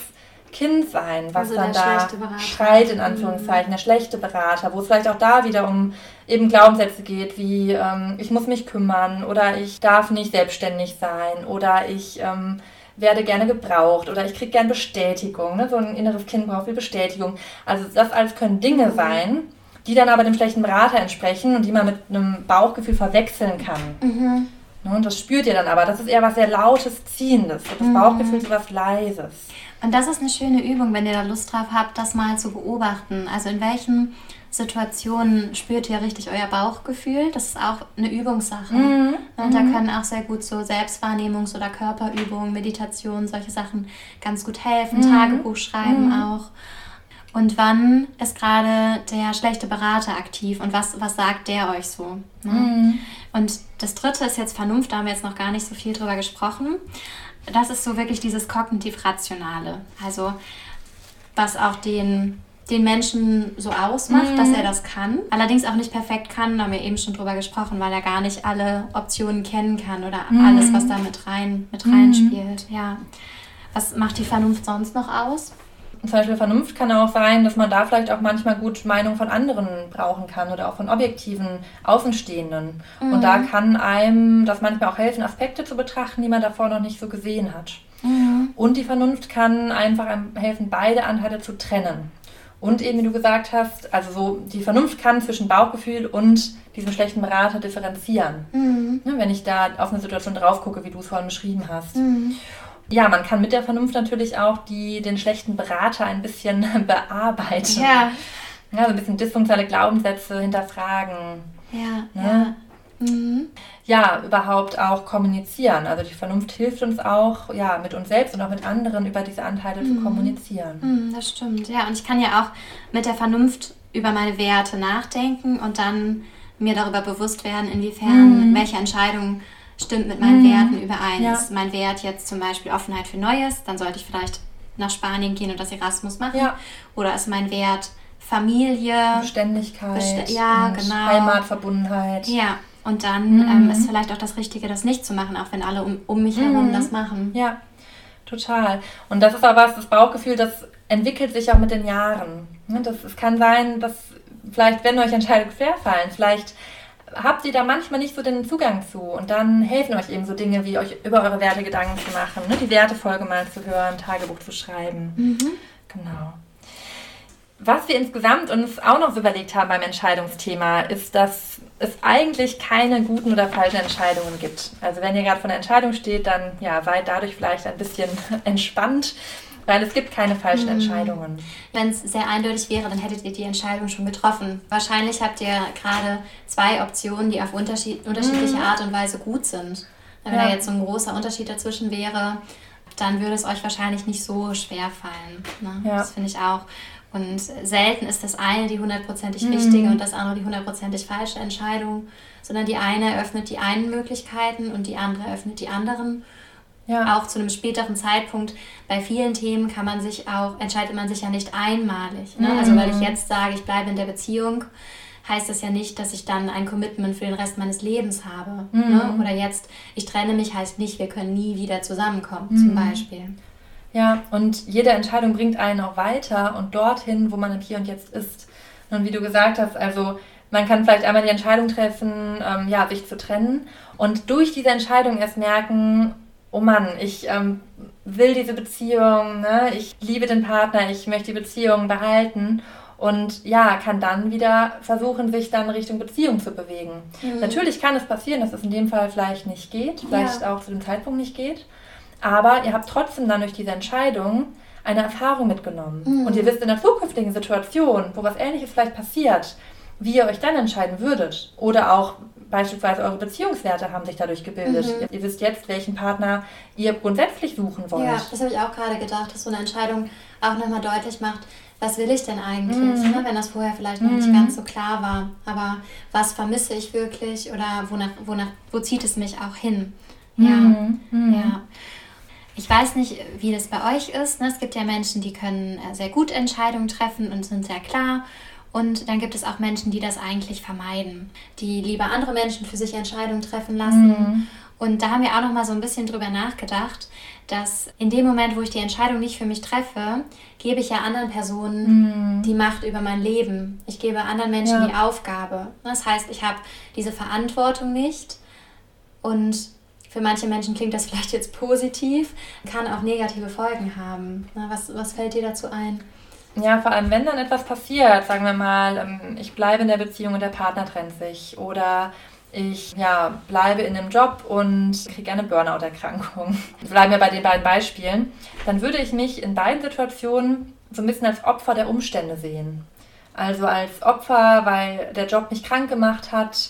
Kind sein, was also dann da schreit, in Anführungszeichen, der schlechte Berater, wo es vielleicht auch da wieder um eben Glaubenssätze geht, wie ähm, ich muss mich kümmern oder ich darf nicht selbstständig sein oder ich ähm, werde gerne gebraucht oder ich kriege gerne Bestätigung. Ne? So ein inneres Kind braucht viel Bestätigung. Also das alles können Dinge mhm. sein, die dann aber dem schlechten Berater entsprechen und die man mit einem Bauchgefühl verwechseln kann. Mhm. Ne? Und das spürt ihr dann aber. Das ist eher was sehr Lautes, Ziehendes. das mhm. Bauchgefühl ist was Leises. Und das ist eine schöne Übung, wenn ihr da Lust drauf habt, das mal zu beobachten. Also in welchen Situationen spürt ihr richtig euer Bauchgefühl? Das ist auch eine Übungssache. Mhm. Und da mhm. können auch sehr gut so Selbstwahrnehmungs- oder Körperübungen, Meditation, solche Sachen ganz gut helfen. Mhm. Tagebuch schreiben mhm. auch. Und wann ist gerade der schlechte Berater aktiv und was, was sagt der euch so? Ne? Mhm. Und das dritte ist jetzt Vernunft, da haben wir jetzt noch gar nicht so viel drüber gesprochen das ist so wirklich dieses kognitiv-rationale. Also was auch den, den Menschen so ausmacht, mhm. dass er das kann. Allerdings auch nicht perfekt kann, da haben wir eben schon drüber gesprochen, weil er gar nicht alle Optionen kennen kann oder mhm. alles, was da mit rein mit reinspielt. Mhm. Ja. Was macht die Vernunft sonst noch aus? Zum Beispiel Vernunft kann auch sein, dass man da vielleicht auch manchmal gut Meinung von anderen brauchen kann oder auch von objektiven Außenstehenden. Mhm. Und da kann einem das manchmal auch helfen, Aspekte zu betrachten, die man davor noch nicht so gesehen hat. Mhm. Und die Vernunft kann einfach helfen, beide Anteile zu trennen. Und eben, wie du gesagt hast, also so die Vernunft kann zwischen Bauchgefühl und diesem schlechten Berater differenzieren. Mhm. Ne, wenn ich da auf eine Situation drauf gucke, wie du es vorhin beschrieben hast. Mhm. Ja, man kann mit der Vernunft natürlich auch die, den schlechten Berater ein bisschen bearbeiten. Ja. ja. So ein bisschen dysfunktionale Glaubenssätze hinterfragen. Ja. Ne? ja. Mhm. ja, überhaupt auch kommunizieren. Also die Vernunft hilft uns auch, ja, mit uns selbst und auch mit anderen über diese Anteile mhm. zu kommunizieren. Mhm, das stimmt, ja. Und ich kann ja auch mit der Vernunft über meine Werte nachdenken und dann mir darüber bewusst werden, inwiefern mhm. welche Entscheidung stimmt mit meinen mhm. Werten überein. Ja. Ist mein Wert jetzt zum Beispiel Offenheit für Neues, dann sollte ich vielleicht nach Spanien gehen und das Erasmus machen. Ja. Oder ist mein Wert Familie, Beständigkeit, Best ja, genau. Heimatverbundenheit. Ja, und dann mhm. ähm, ist vielleicht auch das Richtige, das nicht zu machen, auch wenn alle um, um mich herum mhm. das machen. Ja, total. Und das ist was, das Bauchgefühl, das entwickelt sich auch mit den Jahren. Ne, das, es kann sein, dass vielleicht, wenn euch Entscheidungen schwerfallen, vielleicht habt ihr da manchmal nicht so den Zugang zu. Und dann helfen euch eben so Dinge wie euch über eure Werte Gedanken zu machen, ne? die Wertefolge mal zu hören, Tagebuch zu schreiben. Mhm. Genau. Was wir insgesamt uns auch noch so überlegt haben beim Entscheidungsthema, ist, dass es eigentlich keine guten oder falschen Entscheidungen gibt. Also wenn ihr gerade vor einer Entscheidung steht, dann ja, seid dadurch vielleicht ein bisschen entspannt, weil es gibt keine falschen hm. Entscheidungen. Wenn es sehr eindeutig wäre, dann hättet ihr die Entscheidung schon getroffen. Wahrscheinlich habt ihr gerade zwei Optionen, die auf unterschied unterschiedliche hm. Art und Weise gut sind. Wenn ja. da jetzt so ein großer Unterschied dazwischen wäre, dann würde es euch wahrscheinlich nicht so schwer fallen. Ne? Ja. Das finde ich auch. Und selten ist das eine die hundertprozentig mhm. richtige und das andere die hundertprozentig falsche Entscheidung, sondern die eine eröffnet die einen Möglichkeiten und die andere eröffnet die anderen. Ja. Auch zu einem späteren Zeitpunkt. Bei vielen Themen kann man sich auch, entscheidet man sich ja nicht einmalig. Ne? Mhm. Also weil ich jetzt sage, ich bleibe in der Beziehung, heißt das ja nicht, dass ich dann ein Commitment für den Rest meines Lebens habe. Mhm. Ne? Oder jetzt, ich trenne mich, heißt nicht, wir können nie wieder zusammenkommen, mhm. zum Beispiel. Ja, und jede Entscheidung bringt einen auch weiter und dorthin, wo man im Hier und Jetzt ist. Und wie du gesagt hast, also man kann vielleicht einmal die Entscheidung treffen, ähm, ja, sich zu trennen und durch diese Entscheidung erst merken, oh Mann, ich ähm, will diese Beziehung, ne? ich liebe den Partner, ich möchte die Beziehung behalten und ja, kann dann wieder versuchen, sich dann Richtung Beziehung zu bewegen. Mhm. Natürlich kann es passieren, dass es in dem Fall vielleicht nicht geht, vielleicht ja. auch zu dem Zeitpunkt nicht geht. Aber ihr habt trotzdem dann durch diese Entscheidung eine Erfahrung mitgenommen. Mhm. Und ihr wisst in der zukünftigen Situation, wo was Ähnliches vielleicht passiert, wie ihr euch dann entscheiden würdet. Oder auch beispielsweise eure Beziehungswerte haben sich dadurch gebildet. Mhm. Ihr wisst jetzt, welchen Partner ihr grundsätzlich suchen wollt. Ja, das habe ich auch gerade gedacht, dass so eine Entscheidung auch nochmal deutlich macht, was will ich denn eigentlich, mhm. ne? wenn das vorher vielleicht noch nicht mhm. ganz so klar war. Aber was vermisse ich wirklich oder wonach, wonach, wo zieht es mich auch hin? Ja, mhm. Mhm. ja. Ich weiß nicht, wie das bei euch ist. Ne? Es gibt ja Menschen, die können äh, sehr gut Entscheidungen treffen und sind sehr klar. Und dann gibt es auch Menschen, die das eigentlich vermeiden, die lieber andere Menschen für sich Entscheidungen treffen lassen. Mhm. Und da haben wir auch noch mal so ein bisschen drüber nachgedacht, dass in dem Moment, wo ich die Entscheidung nicht für mich treffe, gebe ich ja anderen Personen mhm. die Macht über mein Leben. Ich gebe anderen Menschen ja. die Aufgabe. Das heißt, ich habe diese Verantwortung nicht und für manche Menschen klingt das vielleicht jetzt positiv, kann auch negative Folgen haben. was, was fällt dir dazu ein? Ja, vor allem wenn dann etwas passiert, sagen wir mal, ähm, ich bleibe in der Beziehung und der Partner trennt sich oder ich ja, bleibe in einem Job und kriege eine Burnout-Erkrankung. Bleiben wir bei den beiden Beispielen. Dann würde ich mich in beiden Situationen so ein bisschen als Opfer der Umstände sehen. Also als Opfer, weil der Job mich krank gemacht hat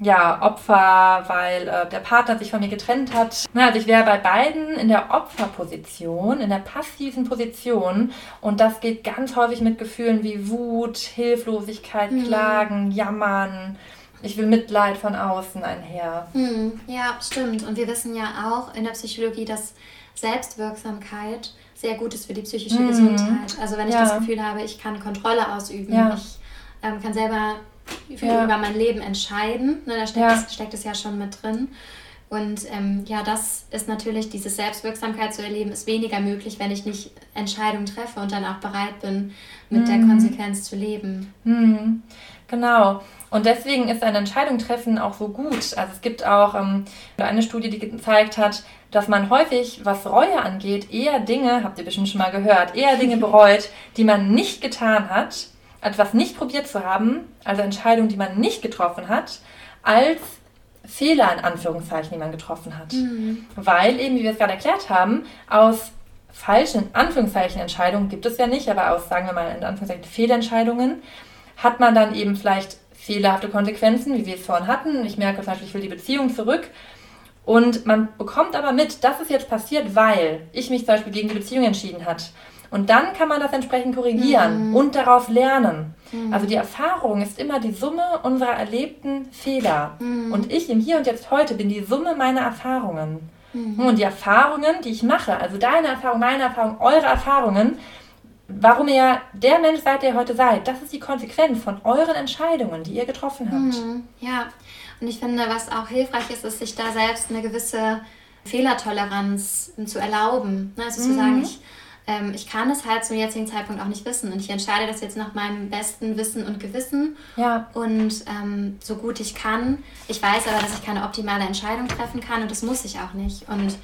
ja, Opfer, weil äh, der Partner sich von mir getrennt hat. Na, also ich wäre bei beiden in der Opferposition, in der passiven Position und das geht ganz häufig mit Gefühlen wie Wut, Hilflosigkeit, mhm. Klagen, Jammern. Ich will Mitleid von außen einher. Mhm. Ja, stimmt. Und wir wissen ja auch in der Psychologie, dass Selbstwirksamkeit sehr gut ist für die psychische mhm. Gesundheit. Also wenn ich ja. das Gefühl habe, ich kann Kontrolle ausüben, ja. ich ähm, kann selber ja. über mein Leben entscheiden. Ne, da steckt, ja. es, steckt es ja schon mit drin. Und ähm, ja, das ist natürlich, diese Selbstwirksamkeit zu erleben, ist weniger möglich, wenn ich nicht Entscheidungen treffe und dann auch bereit bin, mit mhm. der Konsequenz zu leben. Mhm. Genau. Und deswegen ist eine Entscheidung treffen auch so gut. Also es gibt auch ähm, eine Studie, die gezeigt hat, dass man häufig, was Reue angeht, eher Dinge, habt ihr bestimmt schon mal gehört, eher Dinge bereut, die man nicht getan hat, etwas nicht probiert zu haben, also Entscheidungen, die man nicht getroffen hat, als Fehler in Anführungszeichen, die man getroffen hat. Mhm. Weil eben, wie wir es gerade erklärt haben, aus falschen in Anführungszeichen Entscheidungen gibt es ja nicht, aber aus, sagen wir mal, in Anführungszeichen Fehlentscheidungen, hat man dann eben vielleicht fehlerhafte Konsequenzen, wie wir es vorhin hatten. Ich merke zum Beispiel, ich will die Beziehung zurück. Und man bekommt aber mit, dass es jetzt passiert, weil ich mich zum Beispiel gegen die Beziehung entschieden hat. Und dann kann man das entsprechend korrigieren mhm. und daraus lernen. Mhm. Also die Erfahrung ist immer die Summe unserer erlebten Fehler. Mhm. Und ich im Hier und Jetzt heute bin die Summe meiner Erfahrungen. Mhm. Und die Erfahrungen, die ich mache, also deine Erfahrung, meine Erfahrung, eure Erfahrungen, warum ihr der Mensch seid, der ihr heute seid, das ist die Konsequenz von euren Entscheidungen, die ihr getroffen habt. Mhm. Ja, und ich finde, was auch hilfreich ist, ist, sich da selbst eine gewisse Fehlertoleranz zu erlauben. Also zu sagen, mhm. ich ähm, ich kann es halt zum jetzigen Zeitpunkt auch nicht wissen und ich entscheide das jetzt nach meinem besten Wissen und Gewissen ja. und ähm, so gut ich kann. Ich weiß aber, dass ich keine optimale Entscheidung treffen kann und das muss ich auch nicht. Und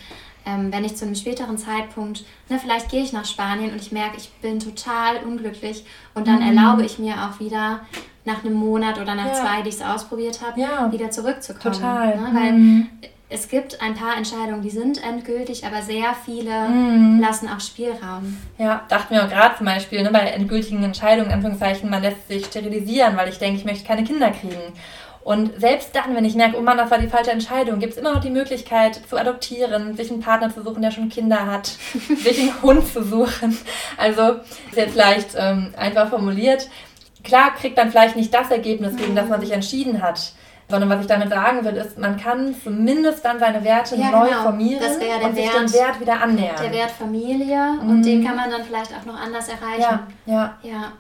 ähm, wenn ich zu einem späteren Zeitpunkt, ne, vielleicht gehe ich nach Spanien und ich merke, ich bin total unglücklich und dann mhm. erlaube ich mir auch wieder nach einem Monat oder nach ja. zwei, die ich es ausprobiert habe, ja. wieder zurückzukommen. Total. Ne? Weil mhm es gibt ein paar Entscheidungen, die sind endgültig, aber sehr viele mm. lassen auch Spielraum. Ja, dachte mir auch gerade zum Beispiel ne, bei endgültigen Entscheidungen, Anführungszeichen, man lässt sich sterilisieren, weil ich denke, ich möchte keine Kinder kriegen. Und selbst dann, wenn ich merke, oh Mann, das war die falsche Entscheidung, gibt es immer noch die Möglichkeit zu adoptieren, sich einen Partner zu suchen, der schon Kinder hat, sich einen Hund zu suchen. Also ist jetzt leicht ähm, einfach formuliert. Klar kriegt man vielleicht nicht das Ergebnis, gegen das man sich entschieden hat. Sondern was ich damit sagen will, ist, man kann zumindest dann seine Werte ja, neu genau. formieren das der und sich den Wert wieder annähern. Der Wert Familie mhm. und den kann man dann vielleicht auch noch anders erreichen. Ja, ja. ja.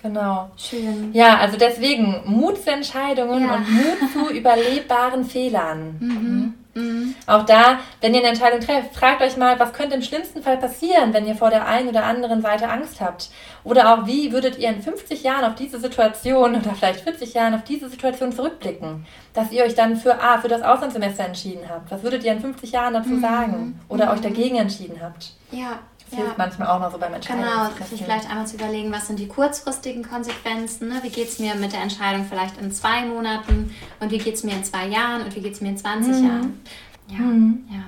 Genau. Schön. Ja, also deswegen Mut zu Entscheidungen ja. und Mut zu überlebbaren Fehlern. Mhm. Mhm. Auch da, wenn ihr eine Entscheidung trefft, fragt euch mal, was könnte im schlimmsten Fall passieren, wenn ihr vor der einen oder anderen Seite Angst habt? Oder auch, wie würdet ihr in 50 Jahren auf diese Situation oder vielleicht 40 Jahren auf diese Situation zurückblicken? Dass ihr euch dann für, ah, für das Auslandssemester entschieden habt. Was würdet ihr in 50 Jahren dazu mhm. sagen? Oder mhm. euch dagegen entschieden habt? Ja. Das hilft manchmal auch noch so beim Entscheiden. Genau, sich vielleicht einmal zu überlegen, was sind die kurzfristigen Konsequenzen, ne? wie geht es mir mit der Entscheidung vielleicht in zwei Monaten und wie geht es mir in zwei Jahren und wie geht es mir in 20 mhm. Jahren. Ja, mhm. ja.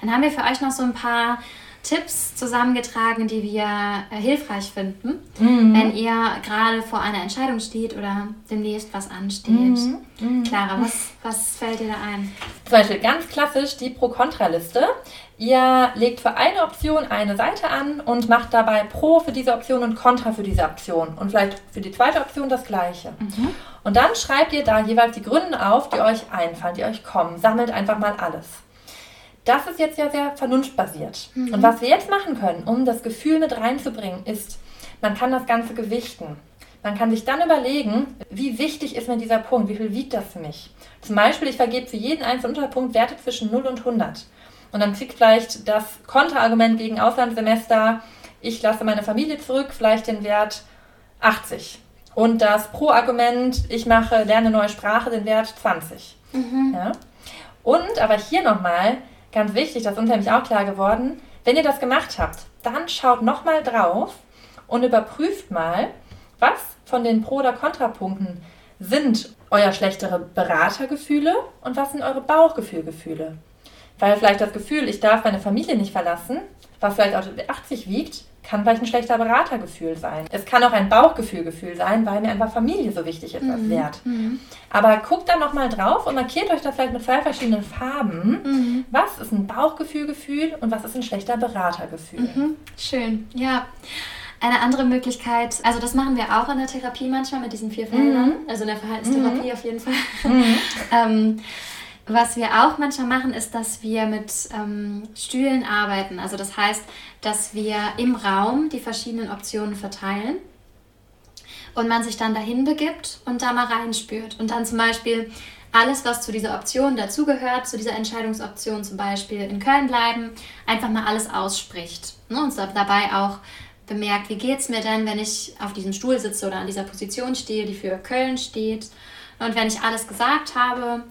Dann haben wir für euch noch so ein paar Tipps zusammengetragen, die wir äh, hilfreich finden, mhm. wenn ihr gerade vor einer Entscheidung steht oder demnächst was ansteht. Mhm. mhm. Clara, was, was fällt dir da ein? Zum Beispiel ganz klassisch die Pro-Kontra-Liste. Ihr legt für eine Option eine Seite an und macht dabei Pro für diese Option und Contra für diese Option. Und vielleicht für die zweite Option das gleiche. Mhm. Und dann schreibt ihr da jeweils die Gründe auf, die euch einfallen, die euch kommen. Sammelt einfach mal alles. Das ist jetzt ja sehr vernunftbasiert. Mhm. Und was wir jetzt machen können, um das Gefühl mit reinzubringen, ist, man kann das Ganze gewichten. Man kann sich dann überlegen, wie wichtig ist mir dieser Punkt, wie viel wiegt das für mich. Zum Beispiel, ich vergebe für jeden einzelnen Unterpunkt Werte zwischen 0 und 100. Und dann kriegt vielleicht das Kontraargument gegen Auslandssemester, ich lasse meine Familie zurück, vielleicht den Wert 80. Und das Pro-Argument, ich mache, lerne neue Sprache, den Wert 20. Mhm. Ja? Und aber hier nochmal, ganz wichtig, das ist uns nämlich auch klar geworden, wenn ihr das gemacht habt, dann schaut nochmal drauf und überprüft mal, was von den Pro- oder Kontrapunkten sind euer schlechtere Beratergefühle und was sind eure Bauchgefühlgefühle. Weil vielleicht das Gefühl, ich darf meine Familie nicht verlassen, was vielleicht auch 80 wiegt, kann vielleicht ein schlechter Beratergefühl sein. Es kann auch ein Bauchgefühlgefühl sein, weil mir einfach Familie so wichtig ist als mhm. Wert. Mhm. Aber guckt dann nochmal drauf und markiert euch da vielleicht mit zwei verschiedenen Farben. Mhm. Was ist ein Bauchgefühlgefühl und was ist ein schlechter Beratergefühl? Mhm. Schön, ja. Eine andere Möglichkeit, also das machen wir auch in der Therapie manchmal mit diesen vier Feldern, mhm. also in der Verhaltenstherapie auf jeden Fall. ähm, was wir auch manchmal machen, ist, dass wir mit ähm, Stühlen arbeiten. Also das heißt, dass wir im Raum die verschiedenen Optionen verteilen und man sich dann dahin begibt und da mal reinspürt und dann zum Beispiel alles, was zu dieser Option dazugehört, zu dieser Entscheidungsoption zum Beispiel in Köln bleiben, einfach mal alles ausspricht. Ne? Und dabei auch bemerkt, wie geht es mir denn, wenn ich auf diesem Stuhl sitze oder an dieser Position stehe, die für Köln steht. Und wenn ich alles gesagt habe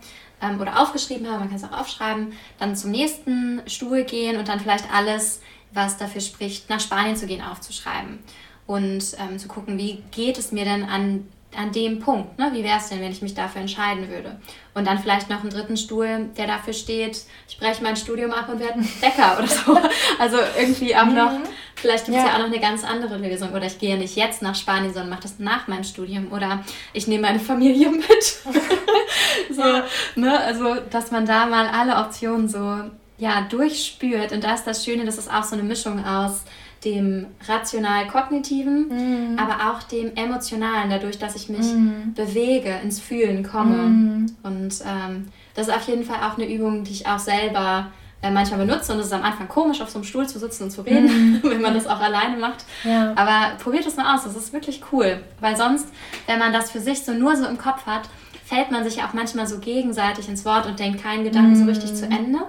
ähm, oder aufgeschrieben habe, man kann es auch aufschreiben, dann zum nächsten Stuhl gehen und dann vielleicht alles, was dafür spricht, nach Spanien zu gehen, aufzuschreiben. Und ähm, zu gucken, wie geht es mir denn an an dem Punkt. Ne? Wie wäre es denn, wenn ich mich dafür entscheiden würde? Und dann vielleicht noch einen dritten Stuhl, der dafür steht, ich breche mein Studium ab und werde Bäcker oder so. Also irgendwie auch noch, mhm. vielleicht gibt es ja. ja. auch noch eine ganz andere Lösung. Oder ich gehe nicht jetzt nach Spanien, sondern mache das nach meinem Studium. Oder ich nehme meine Familie mit. so, ja. ne? Also, dass man da mal alle Optionen so ja, durchspürt. Und da ist das Schöne, dass es auch so eine Mischung aus dem rational-kognitiven, mhm. aber auch dem emotionalen, dadurch, dass ich mich mhm. bewege, ins Fühlen komme. Mhm. Und ähm, das ist auf jeden Fall auch eine Übung, die ich auch selber äh, manchmal benutze. Und es ist am Anfang komisch, auf so einem Stuhl zu sitzen und zu reden, mhm. wenn man das auch alleine macht. Ja. Aber probiert es mal aus, das ist wirklich cool. Weil sonst, wenn man das für sich so nur so im Kopf hat, fällt man sich ja auch manchmal so gegenseitig ins Wort und denkt keinen Gedanken so richtig zu mhm. Ende.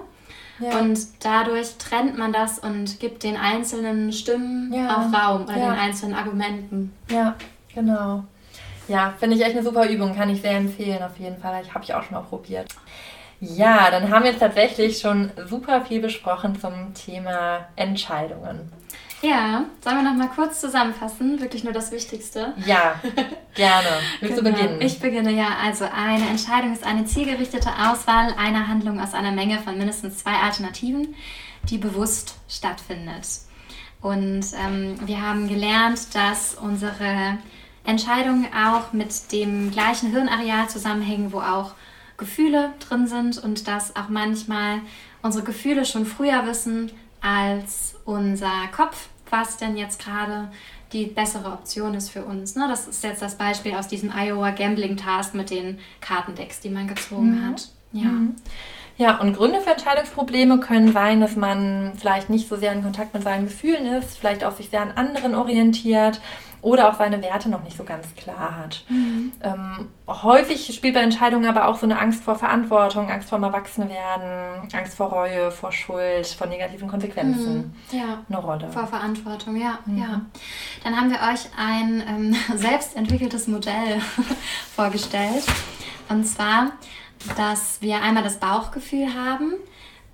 Ja. Und dadurch trennt man das und gibt den einzelnen Stimmen ja. auch Raum oder ja. den einzelnen Argumenten. Ja, genau. Ja, finde ich echt eine super Übung, kann ich sehr empfehlen auf jeden Fall. Ich habe ich auch schon mal probiert. Ja, dann haben wir jetzt tatsächlich schon super viel besprochen zum Thema Entscheidungen. Ja, sollen wir noch mal kurz zusammenfassen? Wirklich nur das Wichtigste. Ja, gerne. Willst genau. du beginnen? Ich beginne, ja. Also eine Entscheidung ist eine zielgerichtete Auswahl einer Handlung aus einer Menge von mindestens zwei Alternativen, die bewusst stattfindet. Und ähm, wir haben gelernt, dass unsere Entscheidungen auch mit dem gleichen Hirnareal zusammenhängen, wo auch Gefühle drin sind und dass auch manchmal unsere Gefühle schon früher wissen als unser Kopf was denn jetzt gerade die bessere Option ist für uns. Ne? Das ist jetzt das Beispiel aus diesem Iowa Gambling Task mit den Kartendecks, die man gezogen mhm. hat. Ja. Mhm. Ja, und Gründe für Entscheidungsprobleme können sein, dass man vielleicht nicht so sehr in Kontakt mit seinen Gefühlen ist, vielleicht auch sich sehr an anderen orientiert oder auch seine Werte noch nicht so ganz klar hat. Mhm. Ähm, häufig spielt bei Entscheidungen aber auch so eine Angst vor Verantwortung, Angst vor Erwachsenwerden, Angst vor Reue, vor Schuld, vor negativen Konsequenzen mhm. ja. eine Rolle. Vor Verantwortung, ja, mhm. ja. Dann haben wir euch ein ähm, selbst entwickeltes Modell vorgestellt. Und zwar, dass wir einmal das Bauchgefühl haben,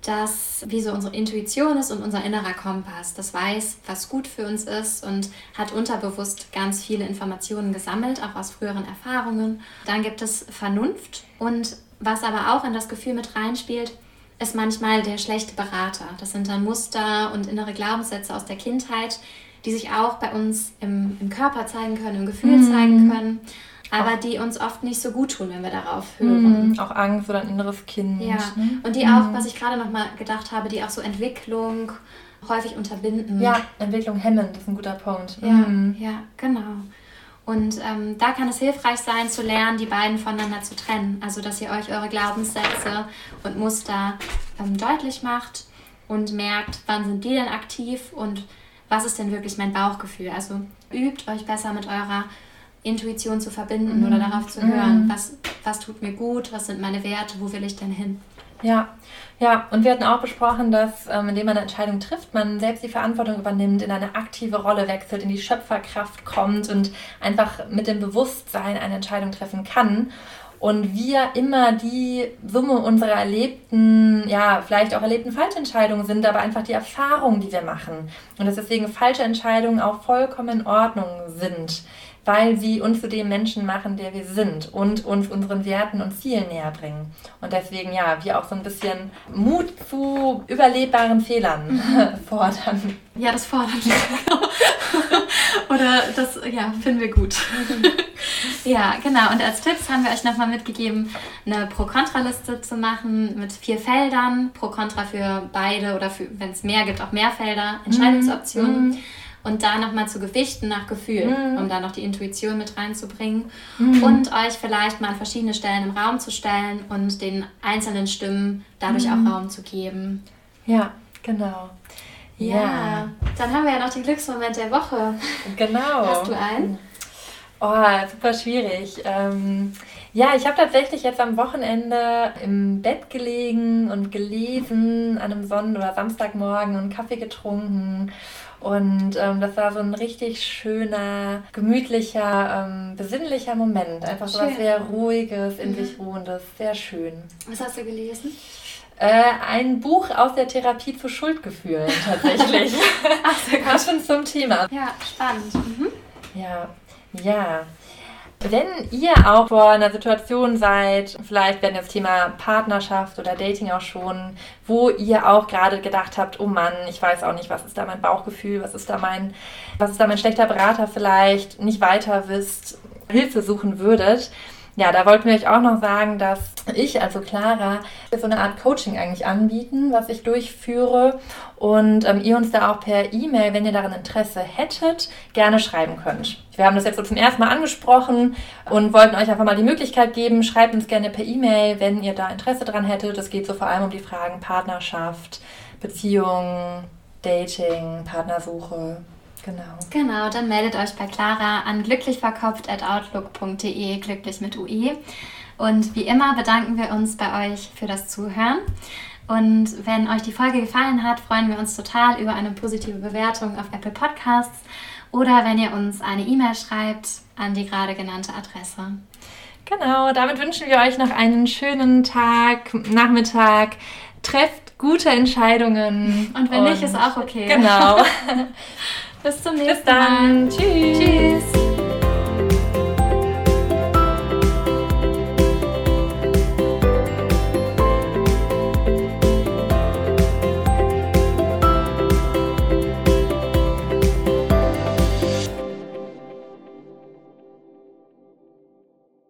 das wie so unsere Intuition ist und unser innerer Kompass. Das weiß, was gut für uns ist und hat unterbewusst ganz viele Informationen gesammelt, auch aus früheren Erfahrungen. Dann gibt es Vernunft und was aber auch in das Gefühl mit reinspielt, ist manchmal der schlechte Berater. Das sind dann Muster und innere Glaubenssätze aus der Kindheit, die sich auch bei uns im, im Körper zeigen können, im Gefühl mhm. zeigen können aber die uns oft nicht so gut tun, wenn wir darauf hören. Mhm, auch Angst oder ein inneres Kind. Ja, ne? und die auch, mhm. was ich gerade noch mal gedacht habe, die auch so Entwicklung häufig unterbinden. Ja, Entwicklung hemmen, das ist ein guter Punkt. Ja, mhm. ja genau. Und ähm, da kann es hilfreich sein, zu lernen, die beiden voneinander zu trennen. Also, dass ihr euch eure Glaubenssätze und Muster ähm, deutlich macht und merkt, wann sind die denn aktiv und was ist denn wirklich mein Bauchgefühl. Also, übt euch besser mit eurer Intuition zu verbinden mhm. oder darauf zu hören, mhm. was, was tut mir gut, was sind meine Werte, wo will ich denn hin. Ja, ja, und wir hatten auch besprochen, dass ähm, indem man eine Entscheidung trifft, man selbst die Verantwortung übernimmt, in eine aktive Rolle wechselt, in die Schöpferkraft kommt und einfach mit dem Bewusstsein eine Entscheidung treffen kann. Und wir immer die Summe unserer erlebten, ja, vielleicht auch erlebten Falschentscheidungen sind, aber einfach die Erfahrungen, die wir machen. Und dass deswegen falsche Entscheidungen auch vollkommen in Ordnung sind weil sie uns zu dem Menschen machen, der wir sind und uns unseren Werten und Zielen näher bringen. Und deswegen, ja, wir auch so ein bisschen Mut zu überlebbaren Fehlern mhm. fordern. Ja, das fordern wir. Oder das, ja, finden wir gut. ja, genau. Und als Tipps haben wir euch nochmal mitgegeben, eine Pro-Kontra-Liste zu machen mit vier Feldern. Pro-Kontra für beide oder wenn es mehr gibt, auch mehr Felder, Entscheidungsoptionen. Mhm und da nochmal zu gewichten nach Gefühl, mhm. um da noch die Intuition mit reinzubringen mhm. und euch vielleicht mal verschiedene Stellen im Raum zu stellen und den einzelnen Stimmen dadurch mhm. auch Raum zu geben. Ja, genau. Ja. ja. dann haben wir ja noch den Glücksmoment der Woche. Genau. Hast du einen? Oh, super schwierig. Ähm, ja, ich habe tatsächlich jetzt am Wochenende im Bett gelegen und gelesen an einem Sonn- oder Samstagmorgen und Kaffee getrunken. Und ähm, das war so ein richtig schöner, gemütlicher, ähm, besinnlicher Moment. Einfach so was sehr Ruhiges, in mhm. sich Ruhendes, sehr schön. Was hast du gelesen? Äh, ein Buch aus der Therapie zu Schuldgefühlen tatsächlich. Ach, sehr gut. schon zum Thema. Ja, spannend. Mhm. Ja, ja. Wenn ihr auch vor einer Situation seid, vielleicht wenn das Thema Partnerschaft oder Dating auch schon, wo ihr auch gerade gedacht habt, oh Mann, ich weiß auch nicht, was ist da mein Bauchgefühl, was ist da mein, was ist da mein schlechter Berater vielleicht, nicht weiter wisst, Hilfe suchen würdet, ja, da wollten wir euch auch noch sagen, dass ich, also Clara, so eine Art Coaching eigentlich anbieten, was ich durchführe und ähm, ihr uns da auch per E-Mail, wenn ihr daran Interesse hättet, gerne schreiben könnt. Wir haben das jetzt so zum ersten Mal angesprochen und wollten euch einfach mal die Möglichkeit geben, schreibt uns gerne per E-Mail, wenn ihr da Interesse dran hättet. Es geht so vor allem um die Fragen Partnerschaft, Beziehung, Dating, Partnersuche, Genau. Genau, dann meldet euch bei Clara an glücklichverkopft.outlook.de, glücklich mit UE. Und wie immer bedanken wir uns bei euch für das Zuhören. Und wenn euch die Folge gefallen hat, freuen wir uns total über eine positive Bewertung auf Apple Podcasts oder wenn ihr uns eine E-Mail schreibt an die gerade genannte Adresse. Genau, damit wünschen wir euch noch einen schönen Tag, Nachmittag. Trefft gute Entscheidungen. Und wenn und nicht, ist auch okay. Genau. Bis zum nächsten Bis dann. Mal. Tschüss. Tschüss.